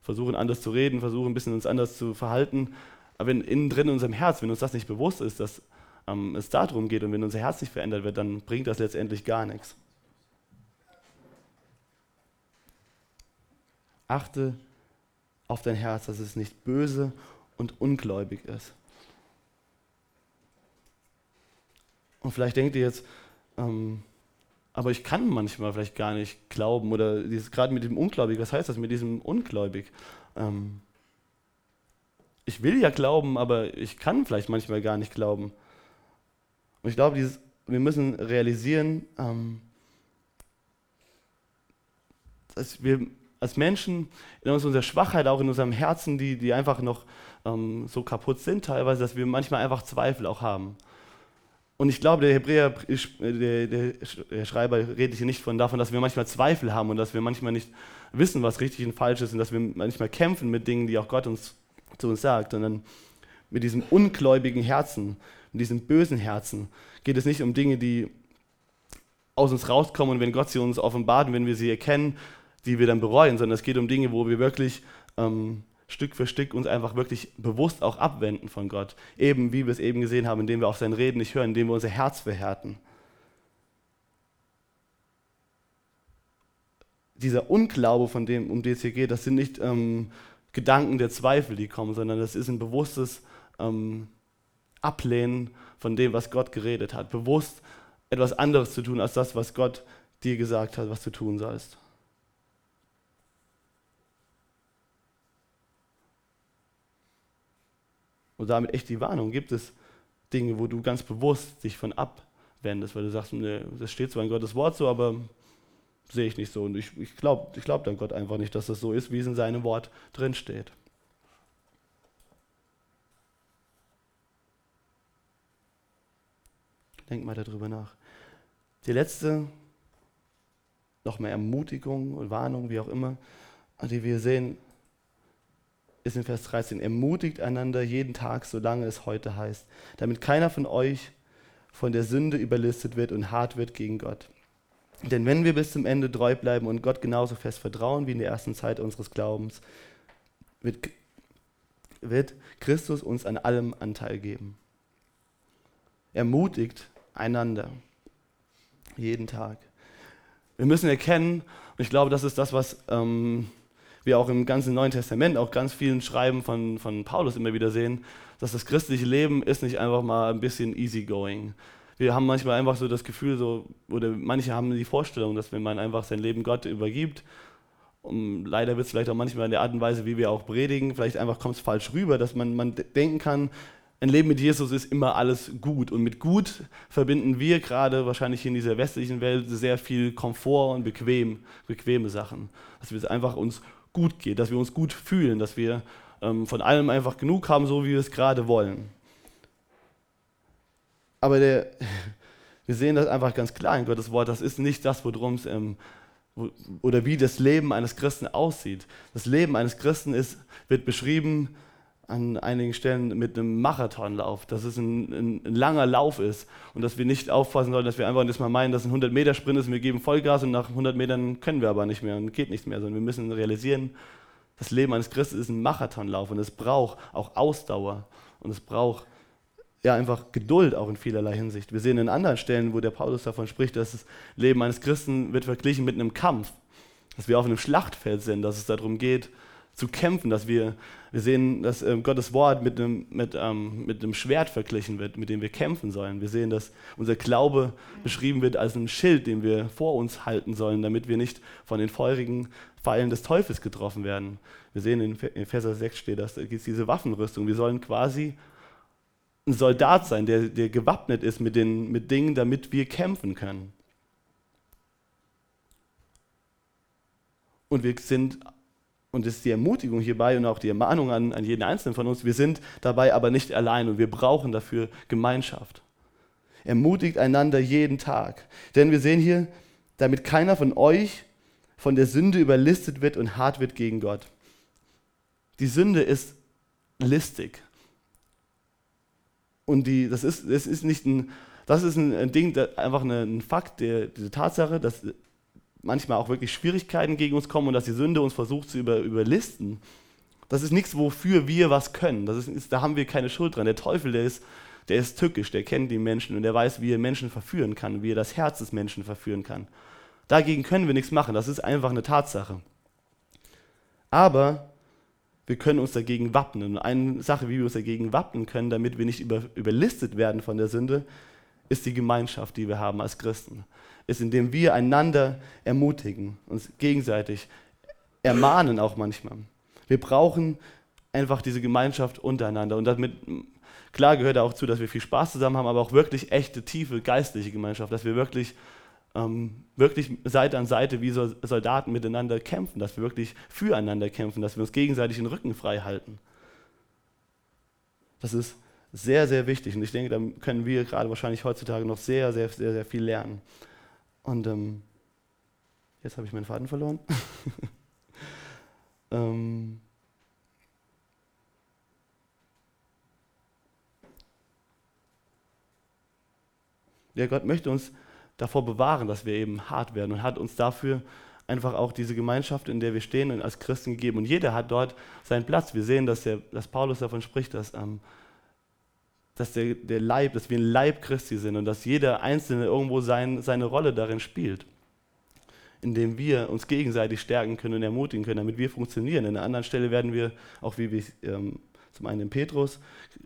versuchen, anders zu reden, versuchen, ein bisschen uns anders zu verhalten. Aber wenn innen drin in unserem Herz, wenn uns das nicht bewusst ist, dass ähm, es darum geht und wenn unser Herz nicht verändert wird, dann bringt das letztendlich gar nichts. Achte auf dein Herz, dass es nicht böse und ungläubig ist. Und vielleicht denkt ihr jetzt, ähm, aber ich kann manchmal vielleicht gar nicht glauben oder gerade mit dem Ungläubig, was heißt das mit diesem Ungläubig? Ähm, ich will ja glauben, aber ich kann vielleicht manchmal gar nicht glauben. Und ich glaube, dieses, wir müssen realisieren, ähm, dass wir als Menschen in unserer Schwachheit, auch in unserem Herzen, die, die einfach noch ähm, so kaputt sind teilweise, dass wir manchmal einfach Zweifel auch haben. Und ich glaube, der Hebräer, der, der, Schreiber redet hier nicht von davon, dass wir manchmal Zweifel haben und dass wir manchmal nicht wissen, was richtig und falsch ist und dass wir manchmal kämpfen mit Dingen, die auch Gott uns zu uns sagt, sondern mit diesem ungläubigen Herzen, mit diesem bösen Herzen geht es nicht um Dinge, die aus uns rauskommen und wenn Gott sie uns offenbart und wenn wir sie erkennen, die wir dann bereuen, sondern es geht um Dinge, wo wir wirklich ähm, Stück für Stück uns einfach wirklich bewusst auch abwenden von Gott. Eben wie wir es eben gesehen haben, indem wir auf sein Reden nicht hören, indem wir unser Herz verhärten. Dieser Unglaube, von dem, um den es hier geht, das sind nicht ähm, Gedanken der Zweifel, die kommen, sondern das ist ein bewusstes ähm, Ablehnen von dem, was Gott geredet hat. Bewusst etwas anderes zu tun, als das, was Gott dir gesagt hat, was du tun sollst. Und damit echt die Warnung, gibt es Dinge, wo du ganz bewusst dich von abwendest, weil du sagst, ne, das steht zwar in Gottes Wort so, aber sehe ich nicht so. Und ich, ich glaube ich glaub dann Gott einfach nicht, dass das so ist, wie es in seinem Wort drin steht. Denk mal darüber nach. Die letzte, noch mehr Ermutigung und Warnung, wie auch immer, die wir sehen, ist in Vers 13, ermutigt einander jeden Tag, solange es heute heißt, damit keiner von euch von der Sünde überlistet wird und hart wird gegen Gott. Denn wenn wir bis zum Ende treu bleiben und Gott genauso fest vertrauen wie in der ersten Zeit unseres Glaubens, wird, wird Christus uns an allem Anteil geben. Ermutigt einander jeden Tag. Wir müssen erkennen, und ich glaube, das ist das, was ähm, wir auch im ganzen Neuen Testament, auch ganz vielen Schreiben von, von Paulus immer wieder sehen, dass das christliche Leben ist nicht einfach mal ein bisschen easygoing. Wir haben manchmal einfach so das Gefühl, so, oder manche haben die Vorstellung, dass wenn man einfach sein Leben Gott übergibt, und leider wird es vielleicht auch manchmal in der Art und Weise, wie wir auch predigen, vielleicht einfach kommt es falsch rüber, dass man, man denken kann, ein Leben mit Jesus ist immer alles gut. Und mit gut verbinden wir gerade wahrscheinlich in dieser westlichen Welt sehr viel Komfort und bequem, bequeme Sachen. Dass wir einfach uns gut geht, dass wir uns gut fühlen, dass wir ähm, von allem einfach genug haben, so wie wir es gerade wollen. Aber der, *laughs* wir sehen das einfach ganz klar in Gottes Wort, das ist nicht das, worum es ähm, oder wie das Leben eines Christen aussieht. Das Leben eines Christen ist, wird beschrieben an einigen Stellen mit einem Marathonlauf, dass es ein, ein, ein, langer Lauf ist und dass wir nicht aufpassen sollen, dass wir einfach nicht mal meinen, dass ein 100-Meter-Sprint ist und wir geben Vollgas und nach 100 Metern können wir aber nicht mehr und geht nichts mehr, sondern wir müssen realisieren, das Leben eines Christen ist ein Marathonlauf und es braucht auch Ausdauer und es braucht ja einfach Geduld auch in vielerlei Hinsicht. Wir sehen in anderen Stellen, wo der Paulus davon spricht, dass das Leben eines Christen wird verglichen mit einem Kampf, dass wir auf einem Schlachtfeld sind, dass es darum geht, zu kämpfen, dass wir, wir sehen, dass ähm, Gottes Wort mit einem, mit, ähm, mit Schwert verglichen wird, mit dem wir kämpfen sollen. Wir sehen, dass unser Glaube beschrieben wird als ein Schild, den wir vor uns halten sollen, damit wir nicht von den feurigen Pfeilen des Teufels getroffen werden. Wir sehen in Epheser 6 steht, dass da gibt diese Waffenrüstung. Wir sollen quasi ein Soldat sein, der, der gewappnet ist mit, den, mit Dingen, damit wir kämpfen können. Und wir sind und das ist die Ermutigung hierbei und auch die Ermahnung an, an jeden Einzelnen von uns, wir sind dabei aber nicht allein und wir brauchen dafür Gemeinschaft. Ermutigt einander jeden Tag. Denn wir sehen hier, damit keiner von euch von der Sünde überlistet wird und hart wird gegen Gott. Die Sünde ist listig. Und die, das, ist, das ist nicht ein, das ist ein, Ding, einfach ein Fakt, der, diese Tatsache, dass manchmal auch wirklich Schwierigkeiten gegen uns kommen und dass die Sünde uns versucht zu über, überlisten. Das ist nichts, wofür wir was können. Das ist, da haben wir keine Schuld dran. Der Teufel, der ist, der ist tückisch, der kennt die Menschen und der weiß, wie er Menschen verführen kann, wie er das Herz des Menschen verführen kann. Dagegen können wir nichts machen. Das ist einfach eine Tatsache. Aber wir können uns dagegen wappnen. Und eine Sache, wie wir uns dagegen wappnen können, damit wir nicht über, überlistet werden von der Sünde, ist die Gemeinschaft, die wir haben als Christen ist, indem wir einander ermutigen, uns gegenseitig ermahnen auch manchmal. Wir brauchen einfach diese Gemeinschaft untereinander und damit klar gehört auch zu, dass wir viel Spaß zusammen haben, aber auch wirklich echte, tiefe geistliche Gemeinschaft, dass wir wirklich ähm, wirklich Seite an Seite wie Soldaten miteinander kämpfen, dass wir wirklich füreinander kämpfen, dass wir uns gegenseitig den Rücken frei halten. Das ist sehr, sehr wichtig und ich denke, da können wir gerade wahrscheinlich heutzutage noch sehr, sehr, sehr, sehr viel lernen. Und ähm, jetzt habe ich meinen Faden verloren. *laughs* ähm, ja, Gott möchte uns davor bewahren, dass wir eben hart werden und hat uns dafür einfach auch diese Gemeinschaft, in der wir stehen, und als Christen gegeben. Und jeder hat dort seinen Platz. Wir sehen, dass, der, dass Paulus davon spricht, dass ähm, dass der, der Leib, dass wir ein Leib Christi sind und dass jeder Einzelne irgendwo sein, seine Rolle darin spielt, indem wir uns gegenseitig stärken können und ermutigen können, damit wir funktionieren. An einer anderen Stelle werden wir, auch wie wir ähm, zum einen in Petrus,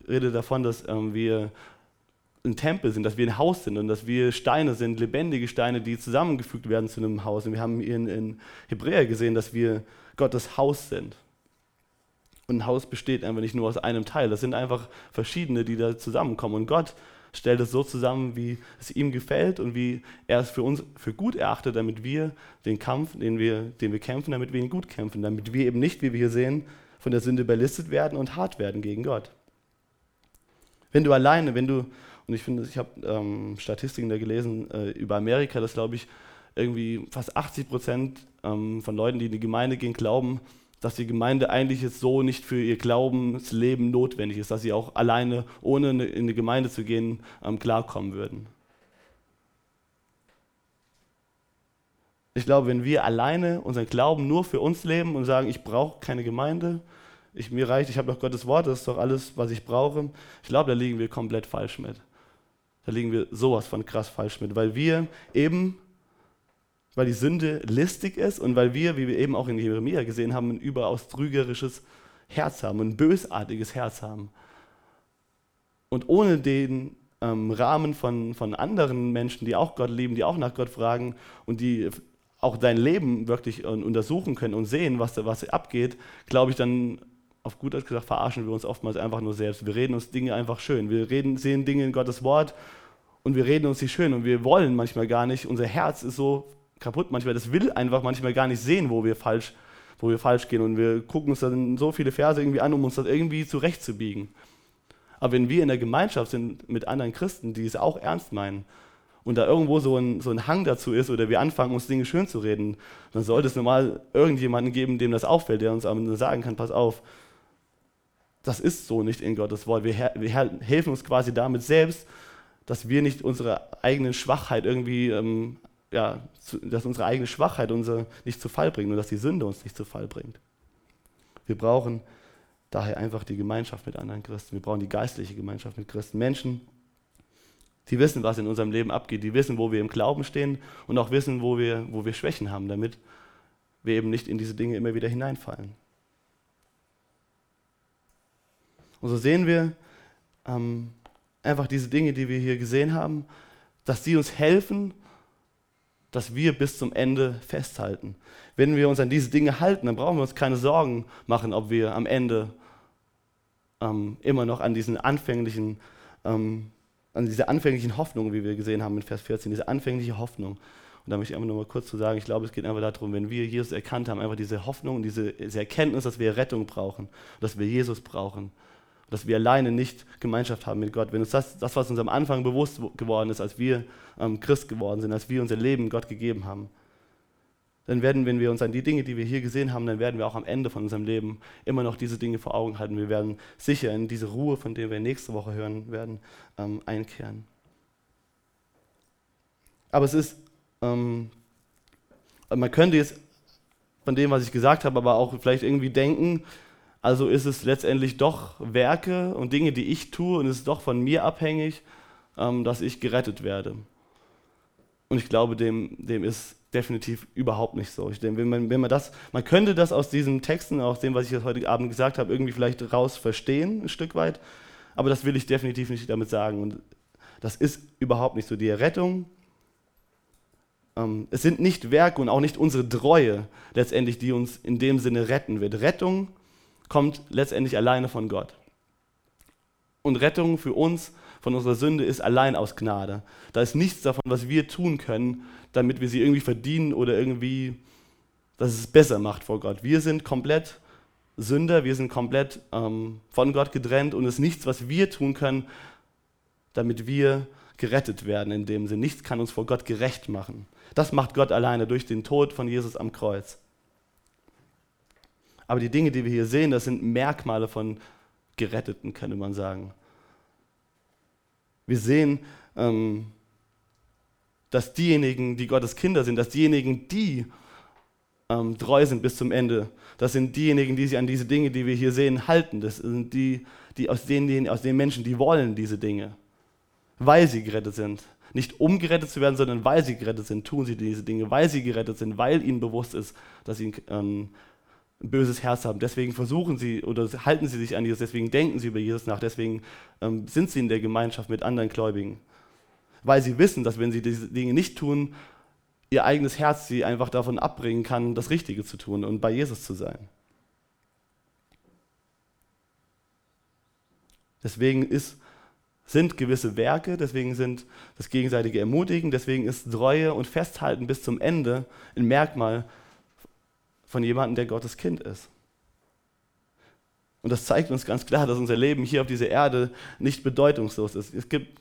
redet davon, dass ähm, wir ein Tempel sind, dass wir ein Haus sind und dass wir Steine sind, lebendige Steine, die zusammengefügt werden zu einem Haus. Und wir haben in, in Hebräer gesehen, dass wir Gottes Haus sind. Und ein Haus besteht einfach nicht nur aus einem Teil. Das sind einfach verschiedene, die da zusammenkommen. Und Gott stellt es so zusammen, wie es ihm gefällt und wie er es für uns für gut erachtet, damit wir den Kampf, den wir, den wir kämpfen, damit wir ihn gut kämpfen, damit wir eben nicht, wie wir hier sehen, von der Sünde überlistet werden und hart werden gegen Gott. Wenn du alleine, wenn du, und ich finde, ich habe ähm, Statistiken da gelesen äh, über Amerika, dass glaube ich irgendwie fast 80 Prozent ähm, von Leuten, die in die Gemeinde gehen, glauben, dass die Gemeinde eigentlich jetzt so nicht für ihr Glaubensleben notwendig ist, dass sie auch alleine, ohne in eine Gemeinde zu gehen, ähm, klarkommen würden. Ich glaube, wenn wir alleine unseren Glauben nur für uns leben und sagen, ich brauche keine Gemeinde, ich, mir reicht, ich habe doch Gottes Wort, das ist doch alles, was ich brauche, ich glaube, da liegen wir komplett falsch mit. Da liegen wir sowas von krass falsch mit, weil wir eben weil die Sünde listig ist und weil wir, wie wir eben auch in Jeremia gesehen haben, ein überaus trügerisches Herz haben, ein bösartiges Herz haben. Und ohne den ähm, Rahmen von, von anderen Menschen, die auch Gott lieben, die auch nach Gott fragen und die auch dein Leben wirklich untersuchen können und sehen, was da was abgeht, glaube ich, dann auf gut Deutsch gesagt verarschen wir uns oftmals einfach nur selbst. Wir reden uns Dinge einfach schön. Wir reden, sehen Dinge in Gottes Wort und wir reden uns die schön und wir wollen manchmal gar nicht. Unser Herz ist so kaputt manchmal. Das will einfach manchmal gar nicht sehen, wo wir falsch, wo wir falsch gehen. Und wir gucken uns dann so viele Verse irgendwie an, um uns das irgendwie zurechtzubiegen. Aber wenn wir in der Gemeinschaft sind mit anderen Christen, die es auch ernst meinen, und da irgendwo so ein, so ein Hang dazu ist oder wir anfangen, uns Dinge schön zu reden, dann sollte es normal irgendjemanden geben, dem das auffällt, der uns sagen kann, pass auf, das ist so nicht in Gottes Wort. Wir, wir helfen uns quasi damit selbst, dass wir nicht unsere eigene Schwachheit irgendwie ähm, ja, dass unsere eigene Schwachheit unser nicht zu Fall bringt und dass die Sünde uns nicht zu Fall bringt. Wir brauchen daher einfach die Gemeinschaft mit anderen Christen. Wir brauchen die geistliche Gemeinschaft mit Christen. Menschen, die wissen, was in unserem Leben abgeht, die wissen, wo wir im Glauben stehen und auch wissen, wo wir, wo wir Schwächen haben, damit wir eben nicht in diese Dinge immer wieder hineinfallen. Und so sehen wir ähm, einfach diese Dinge, die wir hier gesehen haben, dass sie uns helfen, dass wir bis zum Ende festhalten. Wenn wir uns an diese Dinge halten, dann brauchen wir uns keine Sorgen machen, ob wir am Ende ähm, immer noch an diesen anfänglichen, ähm, an diese anfänglichen Hoffnung, wie wir gesehen haben in Vers 14, diese anfängliche Hoffnung. Und da möchte ich einfach nur mal kurz zu sagen, ich glaube, es geht einfach darum, wenn wir Jesus erkannt haben, einfach diese Hoffnung, diese, diese Erkenntnis, dass wir Rettung brauchen, dass wir Jesus brauchen, dass wir alleine nicht Gemeinschaft haben mit Gott. Wenn uns das, das was uns am Anfang bewusst geworden ist, als wir ähm, Christ geworden sind, als wir unser Leben Gott gegeben haben, dann werden, wenn wir uns an die Dinge, die wir hier gesehen haben, dann werden wir auch am Ende von unserem Leben immer noch diese Dinge vor Augen halten. Wir werden sicher in diese Ruhe, von der wir nächste Woche hören werden, ähm, einkehren. Aber es ist, ähm, man könnte jetzt von dem, was ich gesagt habe, aber auch vielleicht irgendwie denken, also ist es letztendlich doch Werke und Dinge, die ich tue und es ist doch von mir abhängig, ähm, dass ich gerettet werde. Und ich glaube, dem, dem ist definitiv überhaupt nicht so. Ich denke, wenn man, wenn man das, man könnte das aus diesen Texten, aus dem, was ich heute Abend gesagt habe, irgendwie vielleicht raus verstehen, ein Stück weit. Aber das will ich definitiv nicht damit sagen. Und das ist überhaupt nicht so. Die Errettung, ähm, es sind nicht Werke und auch nicht unsere Treue letztendlich, die uns in dem Sinne retten wird. Rettung kommt letztendlich alleine von Gott. Und Rettung für uns von unserer Sünde ist allein aus Gnade. Da ist nichts davon, was wir tun können, damit wir sie irgendwie verdienen oder irgendwie, dass es besser macht vor Gott. Wir sind komplett Sünder, wir sind komplett ähm, von Gott getrennt und es ist nichts, was wir tun können, damit wir gerettet werden in dem Sinn. Nichts kann uns vor Gott gerecht machen. Das macht Gott alleine durch den Tod von Jesus am Kreuz. Aber die Dinge, die wir hier sehen, das sind Merkmale von Geretteten, könnte man sagen. Wir sehen, ähm, dass diejenigen, die Gottes Kinder sind, dass diejenigen, die ähm, treu sind bis zum Ende, das sind diejenigen, die sich an diese Dinge, die wir hier sehen, halten. Das sind die, die aus, den, aus den Menschen, die wollen diese Dinge, weil sie gerettet sind. Nicht um gerettet zu werden, sondern weil sie gerettet sind, tun sie diese Dinge, weil sie gerettet sind, weil ihnen bewusst ist, dass sie ähm, ein böses Herz haben. Deswegen versuchen sie oder halten sie sich an Jesus, deswegen denken sie über Jesus nach, deswegen ähm, sind sie in der Gemeinschaft mit anderen Gläubigen. Weil sie wissen, dass wenn sie diese Dinge nicht tun, ihr eigenes Herz sie einfach davon abbringen kann, das Richtige zu tun und bei Jesus zu sein. Deswegen ist, sind gewisse Werke, deswegen sind das gegenseitige Ermutigen, deswegen ist Treue und Festhalten bis zum Ende ein Merkmal von jemandem, der Gottes Kind ist. Und das zeigt uns ganz klar, dass unser Leben hier auf dieser Erde nicht bedeutungslos ist. Es gibt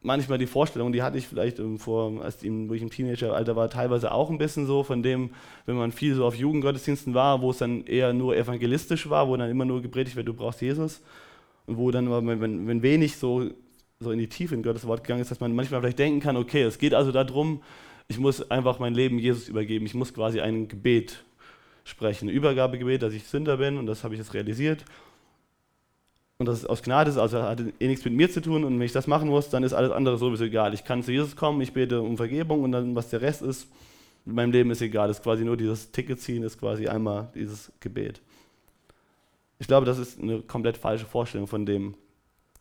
manchmal die Vorstellung, die hatte ich vielleicht vor, als ich im Teenageralter war, teilweise auch ein bisschen so, von dem, wenn man viel so auf Jugendgottesdiensten war, wo es dann eher nur evangelistisch war, wo dann immer nur gepredigt wird, du brauchst Jesus. Und wo dann, wenn, wenn wenig so, so in die Tiefe in Gottes Wort gegangen ist, dass man manchmal vielleicht denken kann, okay, es geht also darum, ich muss einfach mein Leben Jesus übergeben, ich muss quasi ein Gebet sprechen. Übergabegebet, dass ich Sünder bin und das habe ich jetzt realisiert. Und das ist aus Gnade ist, also hat eh nichts mit mir zu tun. Und wenn ich das machen muss, dann ist alles andere sowieso egal. Ich kann zu Jesus kommen, ich bete um Vergebung und dann, was der Rest ist, in meinem Leben ist egal. Das ist quasi nur dieses Ticket ziehen, ist quasi einmal dieses Gebet. Ich glaube, das ist eine komplett falsche Vorstellung von dem,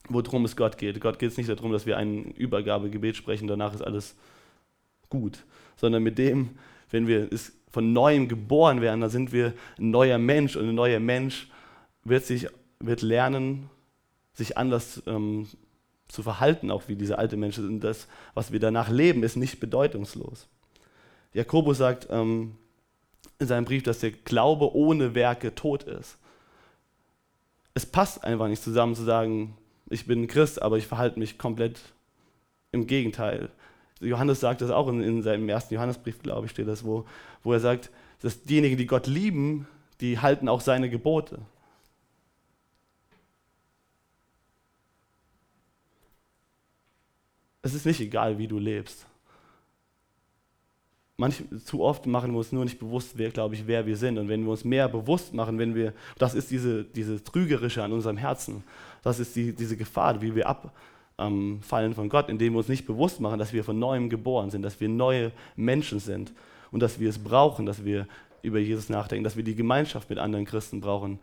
worum es Gott geht. Gott geht es nicht darum, dass wir ein Übergabegebet sprechen, danach ist alles gut, sondern mit dem, wenn wir es von neuem geboren werden, dann sind wir ein neuer Mensch und ein neuer Mensch wird, sich, wird lernen, sich anders ähm, zu verhalten, auch wie diese alte Mensch. Und das, was wir danach leben, ist nicht bedeutungslos. Jakobus sagt ähm, in seinem Brief, dass der Glaube ohne Werke tot ist. Es passt einfach nicht zusammen zu sagen, ich bin ein Christ, aber ich verhalte mich komplett im Gegenteil. Johannes sagt das auch in, in seinem ersten Johannesbrief, glaube ich, steht das, wo, wo er sagt, dass diejenigen, die Gott lieben, die halten auch seine Gebote. Es ist nicht egal, wie du lebst. Manch, zu oft machen wir uns nur nicht bewusst, wer, glaube ich, wer wir sind. Und wenn wir uns mehr bewusst machen, wenn wir, das ist diese, diese Trügerische an unserem Herzen, das ist die, diese Gefahr, wie wir ab, ähm, fallen von Gott, indem wir uns nicht bewusst machen, dass wir von neuem geboren sind, dass wir neue Menschen sind und dass wir es brauchen, dass wir über Jesus nachdenken, dass wir die Gemeinschaft mit anderen Christen brauchen.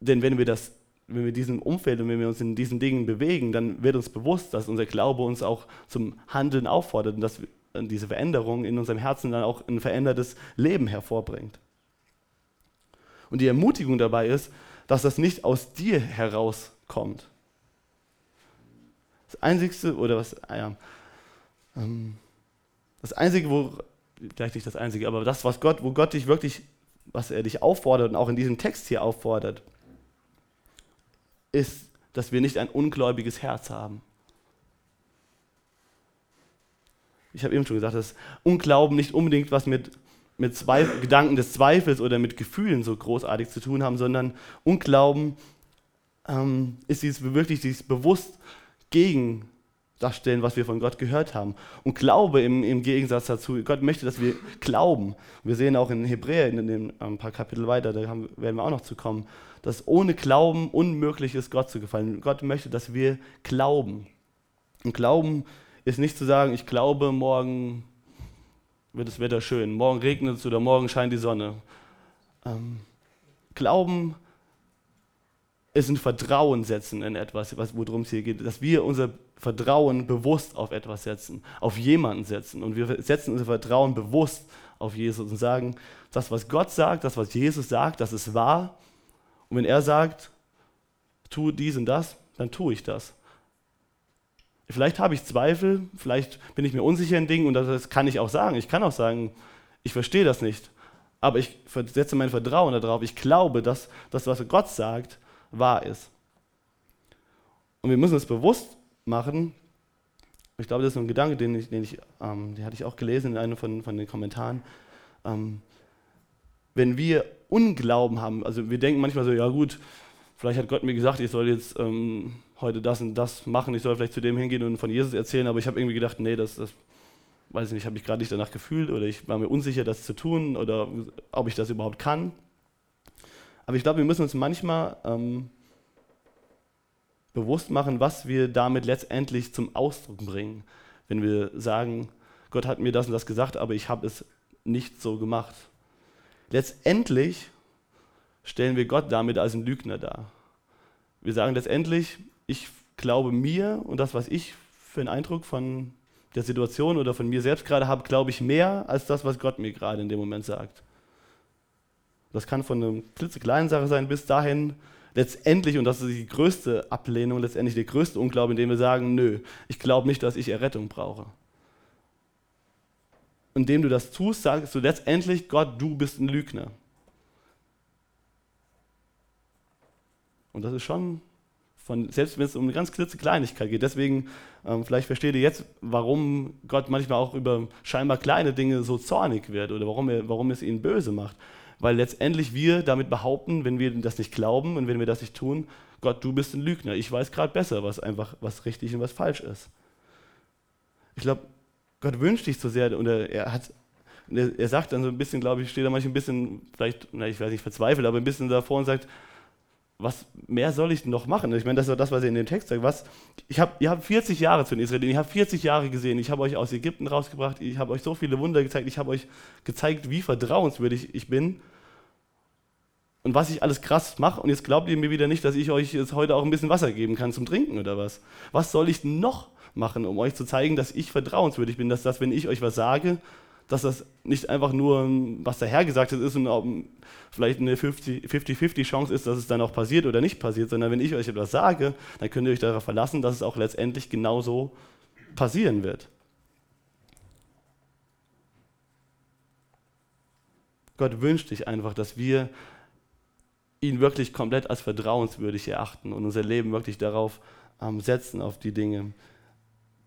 Denn wenn wir das wenn wir diesem Umfeld und wenn wir uns in diesen Dingen bewegen, dann wird uns bewusst, dass unser Glaube uns auch zum Handeln auffordert und dass diese Veränderung in unserem Herzen dann auch ein verändertes Leben hervorbringt. Und die Ermutigung dabei ist, dass das nicht aus dir herauskommt. Das Einzige, oder was, ah ja, ähm, das Einzige, wo, vielleicht nicht das Einzige, aber das, was Gott, wo Gott dich wirklich, was er dich auffordert und auch in diesem Text hier auffordert, ist, dass wir nicht ein ungläubiges Herz haben. Ich habe eben schon gesagt, dass Unglauben nicht unbedingt was mit, mit Zweifel, Gedanken des Zweifels oder mit Gefühlen so großartig zu tun haben, sondern Unglauben ähm, ist dieses, wirklich dieses bewusst gegen das stellen, was wir von Gott gehört haben. Und Glaube im, im Gegensatz dazu, Gott möchte, dass wir *laughs* glauben. Wir sehen auch in Hebräer, in, in ein paar Kapitel weiter, da haben, werden wir auch noch zu kommen, dass ohne Glauben unmöglich ist, Gott zu gefallen. Gott möchte, dass wir glauben. Und Glauben ist nicht zu sagen, ich glaube, morgen wird das Wetter schön, morgen regnet es oder morgen scheint die Sonne. Ähm, Glauben ist ein Vertrauen setzen in etwas, worum es hier geht, dass wir unser Vertrauen bewusst auf etwas setzen, auf jemanden setzen. Und wir setzen unser Vertrauen bewusst auf Jesus und sagen, das, was Gott sagt, das, was Jesus sagt, das ist wahr. Und wenn er sagt, tu dies und das, dann tue ich das. Vielleicht habe ich Zweifel, vielleicht bin ich mir unsicher in Dingen und das kann ich auch sagen. Ich kann auch sagen, ich verstehe das nicht. Aber ich setze mein Vertrauen darauf. Ich glaube, dass das, was Gott sagt, wahr ist. Und wir müssen uns bewusst machen, ich glaube, das ist ein Gedanke, den, ich, den, ich, ähm, den hatte ich auch gelesen in einem von, von den Kommentaren. Ähm, wenn wir Unglauben haben, also wir denken manchmal so, ja gut, vielleicht hat Gott mir gesagt, ich soll jetzt ähm, heute das und das machen, ich soll vielleicht zu dem hingehen und von Jesus erzählen, aber ich habe irgendwie gedacht, nee, das, das weiß ich nicht, habe ich gerade nicht danach gefühlt oder ich war mir unsicher, das zu tun oder ob ich das überhaupt kann. Aber ich glaube, wir müssen uns manchmal ähm, bewusst machen, was wir damit letztendlich zum Ausdruck bringen, wenn wir sagen, Gott hat mir das und das gesagt, aber ich habe es nicht so gemacht. Letztendlich stellen wir Gott damit als einen Lügner dar. Wir sagen letztendlich, ich glaube mir und das, was ich für einen Eindruck von der Situation oder von mir selbst gerade habe, glaube ich mehr als das, was Gott mir gerade in dem Moment sagt. Das kann von einer klitzekleinen Sache sein bis dahin, letztendlich, und das ist die größte Ablehnung, letztendlich der größte Unglaube, indem wir sagen, nö, ich glaube nicht, dass ich Errettung brauche. Indem du das tust, sagst du letztendlich, Gott, du bist ein Lügner. Und das ist schon, von, selbst wenn es um eine ganz klitzekleinigkeit geht, deswegen, ähm, vielleicht versteht ihr jetzt, warum Gott manchmal auch über scheinbar kleine Dinge so zornig wird oder warum, er, warum es ihn böse macht weil letztendlich wir damit behaupten, wenn wir das nicht glauben und wenn wir das nicht tun, Gott, du bist ein Lügner. Ich weiß gerade besser, was einfach was richtig und was falsch ist. Ich glaube, Gott wünscht dich so sehr und er, er hat er sagt dann so ein bisschen, glaube ich, steht da manchmal ein bisschen, vielleicht, na, ich weiß nicht, verzweifelt, aber ein bisschen davor und sagt, was mehr soll ich noch machen? Ich meine, das ist das, was er in dem Text sagt. Was, ich hab, ihr habt 40 Jahre zu den Israeliten, ihr habt 40 Jahre gesehen, ich habe euch aus Ägypten rausgebracht, ich habe euch so viele Wunder gezeigt, ich habe euch gezeigt, wie vertrauenswürdig ich bin und was ich alles krass mache. Und jetzt glaubt ihr mir wieder nicht, dass ich euch jetzt heute auch ein bisschen Wasser geben kann zum Trinken oder was. Was soll ich noch machen, um euch zu zeigen, dass ich vertrauenswürdig bin, dass das, wenn ich euch was sage, dass das nicht einfach nur, was dahergesagt ist und vielleicht eine 50-50 Chance ist, dass es dann auch passiert oder nicht passiert, sondern wenn ich euch etwas sage, dann könnt ihr euch darauf verlassen, dass es auch letztendlich genauso passieren wird. Gott wünscht sich einfach, dass wir ihn wirklich komplett als vertrauenswürdig erachten und unser Leben wirklich darauf ähm, setzen, auf die Dinge,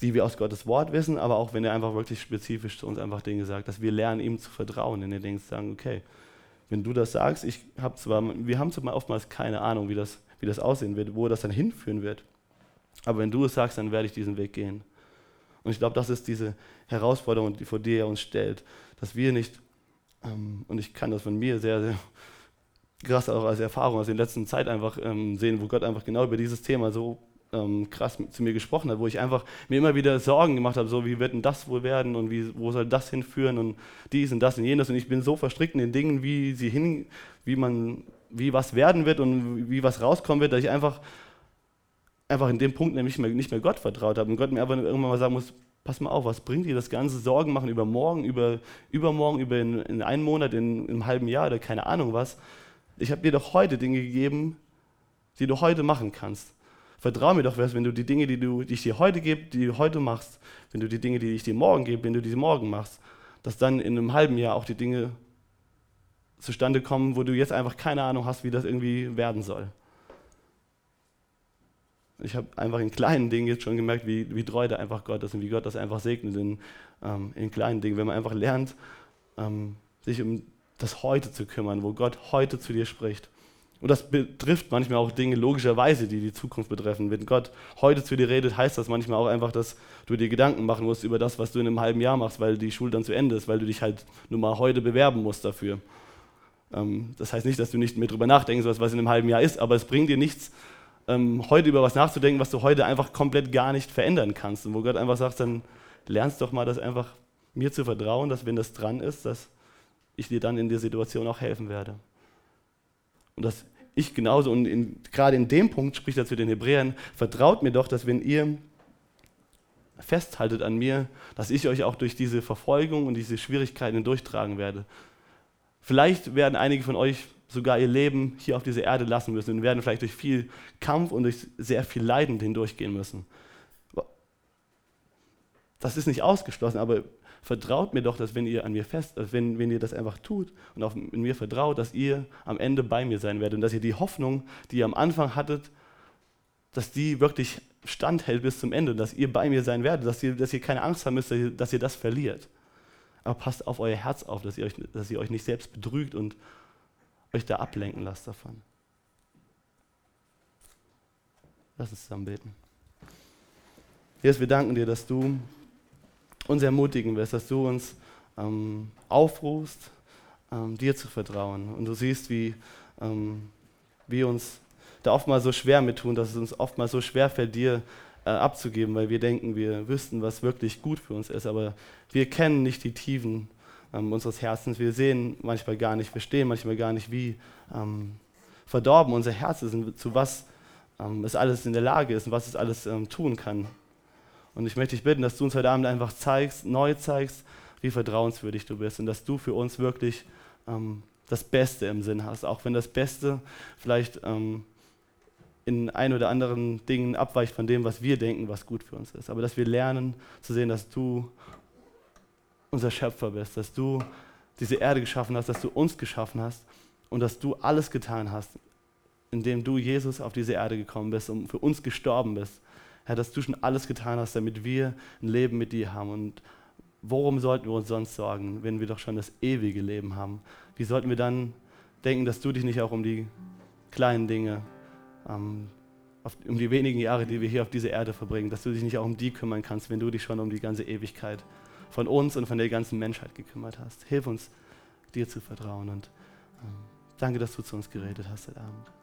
die wir aus Gottes Wort wissen, aber auch wenn er einfach wirklich spezifisch zu uns einfach Dinge sagt, dass wir lernen, ihm zu vertrauen, in den Dingen sagen, okay, wenn du das sagst, ich habe zwar, wir haben zwar oftmals keine Ahnung, wie das, wie das aussehen wird, wo das dann hinführen wird, aber wenn du es sagst, dann werde ich diesen Weg gehen. Und ich glaube, das ist diese Herausforderung, die vor dir er uns stellt, dass wir nicht, ähm, und ich kann das von mir sehr, sehr krass auch als Erfahrung aus der letzten Zeit einfach ähm, sehen, wo Gott einfach genau über dieses Thema so ähm, krass zu mir gesprochen hat, wo ich einfach mir immer wieder Sorgen gemacht habe, so wie wird denn das wohl werden und wie, wo soll das hinführen und dies und das und jenes und ich bin so verstrickt in den Dingen, wie sie hin, wie man wie was werden wird und wie was rauskommen wird, dass ich einfach, einfach in dem Punkt nämlich nicht mehr, nicht mehr Gott vertraut habe und Gott mir einfach irgendwann mal sagen muss, pass mal auf, was bringt dir das ganze Sorgen machen über morgen, über übermorgen, über in, in einem Monat, in, in einem halben Jahr oder keine Ahnung was. Ich habe dir doch heute Dinge gegeben, die du heute machen kannst. Vertrau mir doch, wenn du die Dinge, die, du, die ich dir heute gebe, die du heute machst, wenn du die Dinge, die ich dir morgen gebe, wenn du diese morgen machst, dass dann in einem halben Jahr auch die Dinge zustande kommen, wo du jetzt einfach keine Ahnung hast, wie das irgendwie werden soll. Ich habe einfach in kleinen Dingen jetzt schon gemerkt, wie, wie treu da einfach Gott ist und wie Gott das einfach segnet in, ähm, in kleinen Dingen. Wenn man einfach lernt, ähm, sich um das Heute zu kümmern, wo Gott heute zu dir spricht. Und das betrifft manchmal auch Dinge logischerweise, die die Zukunft betreffen. Wenn Gott heute zu dir redet, heißt das manchmal auch einfach, dass du dir Gedanken machen musst über das, was du in einem halben Jahr machst, weil die Schule dann zu Ende ist, weil du dich halt nur mal heute bewerben musst dafür. Ähm, das heißt nicht, dass du nicht mehr drüber nachdenken sollst, was in einem halben Jahr ist, aber es bringt dir nichts, ähm, heute über was nachzudenken, was du heute einfach komplett gar nicht verändern kannst. Und wo Gott einfach sagt, dann lernst doch mal das einfach mir zu vertrauen, dass wenn das dran ist, dass ich dir dann in der Situation auch helfen werde. Und dass ich genauso, und in, gerade in dem Punkt spricht er zu den Hebräern, vertraut mir doch, dass wenn ihr festhaltet an mir, dass ich euch auch durch diese Verfolgung und diese Schwierigkeiten durchtragen werde. Vielleicht werden einige von euch sogar ihr Leben hier auf dieser Erde lassen müssen und werden vielleicht durch viel Kampf und durch sehr viel Leiden hindurchgehen müssen. Das ist nicht ausgeschlossen, aber vertraut mir doch, dass wenn ihr an mir fest, wenn, wenn ihr das einfach tut und auf, in mir vertraut, dass ihr am Ende bei mir sein werdet und dass ihr die Hoffnung, die ihr am Anfang hattet, dass die wirklich standhält bis zum Ende, dass ihr bei mir sein werdet, dass ihr, dass ihr keine Angst haben müsst, dass ihr, dass ihr das verliert. Aber passt auf euer Herz auf, dass ihr, euch, dass ihr euch nicht selbst betrügt und euch da ablenken lasst davon. Lass uns zusammen beten. Jesus, wir danken dir, dass du uns ermutigen wirst, dass du uns ähm, aufrufst, ähm, dir zu vertrauen. Und du siehst, wie ähm, wir uns da oftmals so schwer mit tun, dass es uns oftmals so schwer fällt, dir äh, abzugeben, weil wir denken, wir wüssten, was wirklich gut für uns ist. Aber wir kennen nicht die Tiefen ähm, unseres Herzens. Wir sehen manchmal gar nicht, verstehen manchmal gar nicht, wie ähm, verdorben unser Herz ist und zu was ähm, es alles in der Lage ist und was es alles tun kann. Und ich möchte dich bitten, dass du uns heute Abend einfach zeigst, neu zeigst, wie vertrauenswürdig du bist und dass du für uns wirklich ähm, das Beste im Sinn hast, auch wenn das Beste vielleicht ähm, in ein oder anderen Dingen abweicht von dem, was wir denken, was gut für uns ist. Aber dass wir lernen zu sehen, dass du unser Schöpfer bist, dass du diese Erde geschaffen hast, dass du uns geschaffen hast und dass du alles getan hast, indem du Jesus auf diese Erde gekommen bist und für uns gestorben bist Herr, dass du schon alles getan hast, damit wir ein Leben mit dir haben. Und worum sollten wir uns sonst sorgen, wenn wir doch schon das ewige Leben haben? Wie sollten wir dann denken, dass du dich nicht auch um die kleinen Dinge, ähm, auf, um die wenigen Jahre, die wir hier auf dieser Erde verbringen, dass du dich nicht auch um die kümmern kannst, wenn du dich schon um die ganze Ewigkeit von uns und von der ganzen Menschheit gekümmert hast. Hilf uns, dir zu vertrauen und ähm, danke, dass du zu uns geredet hast heute Abend.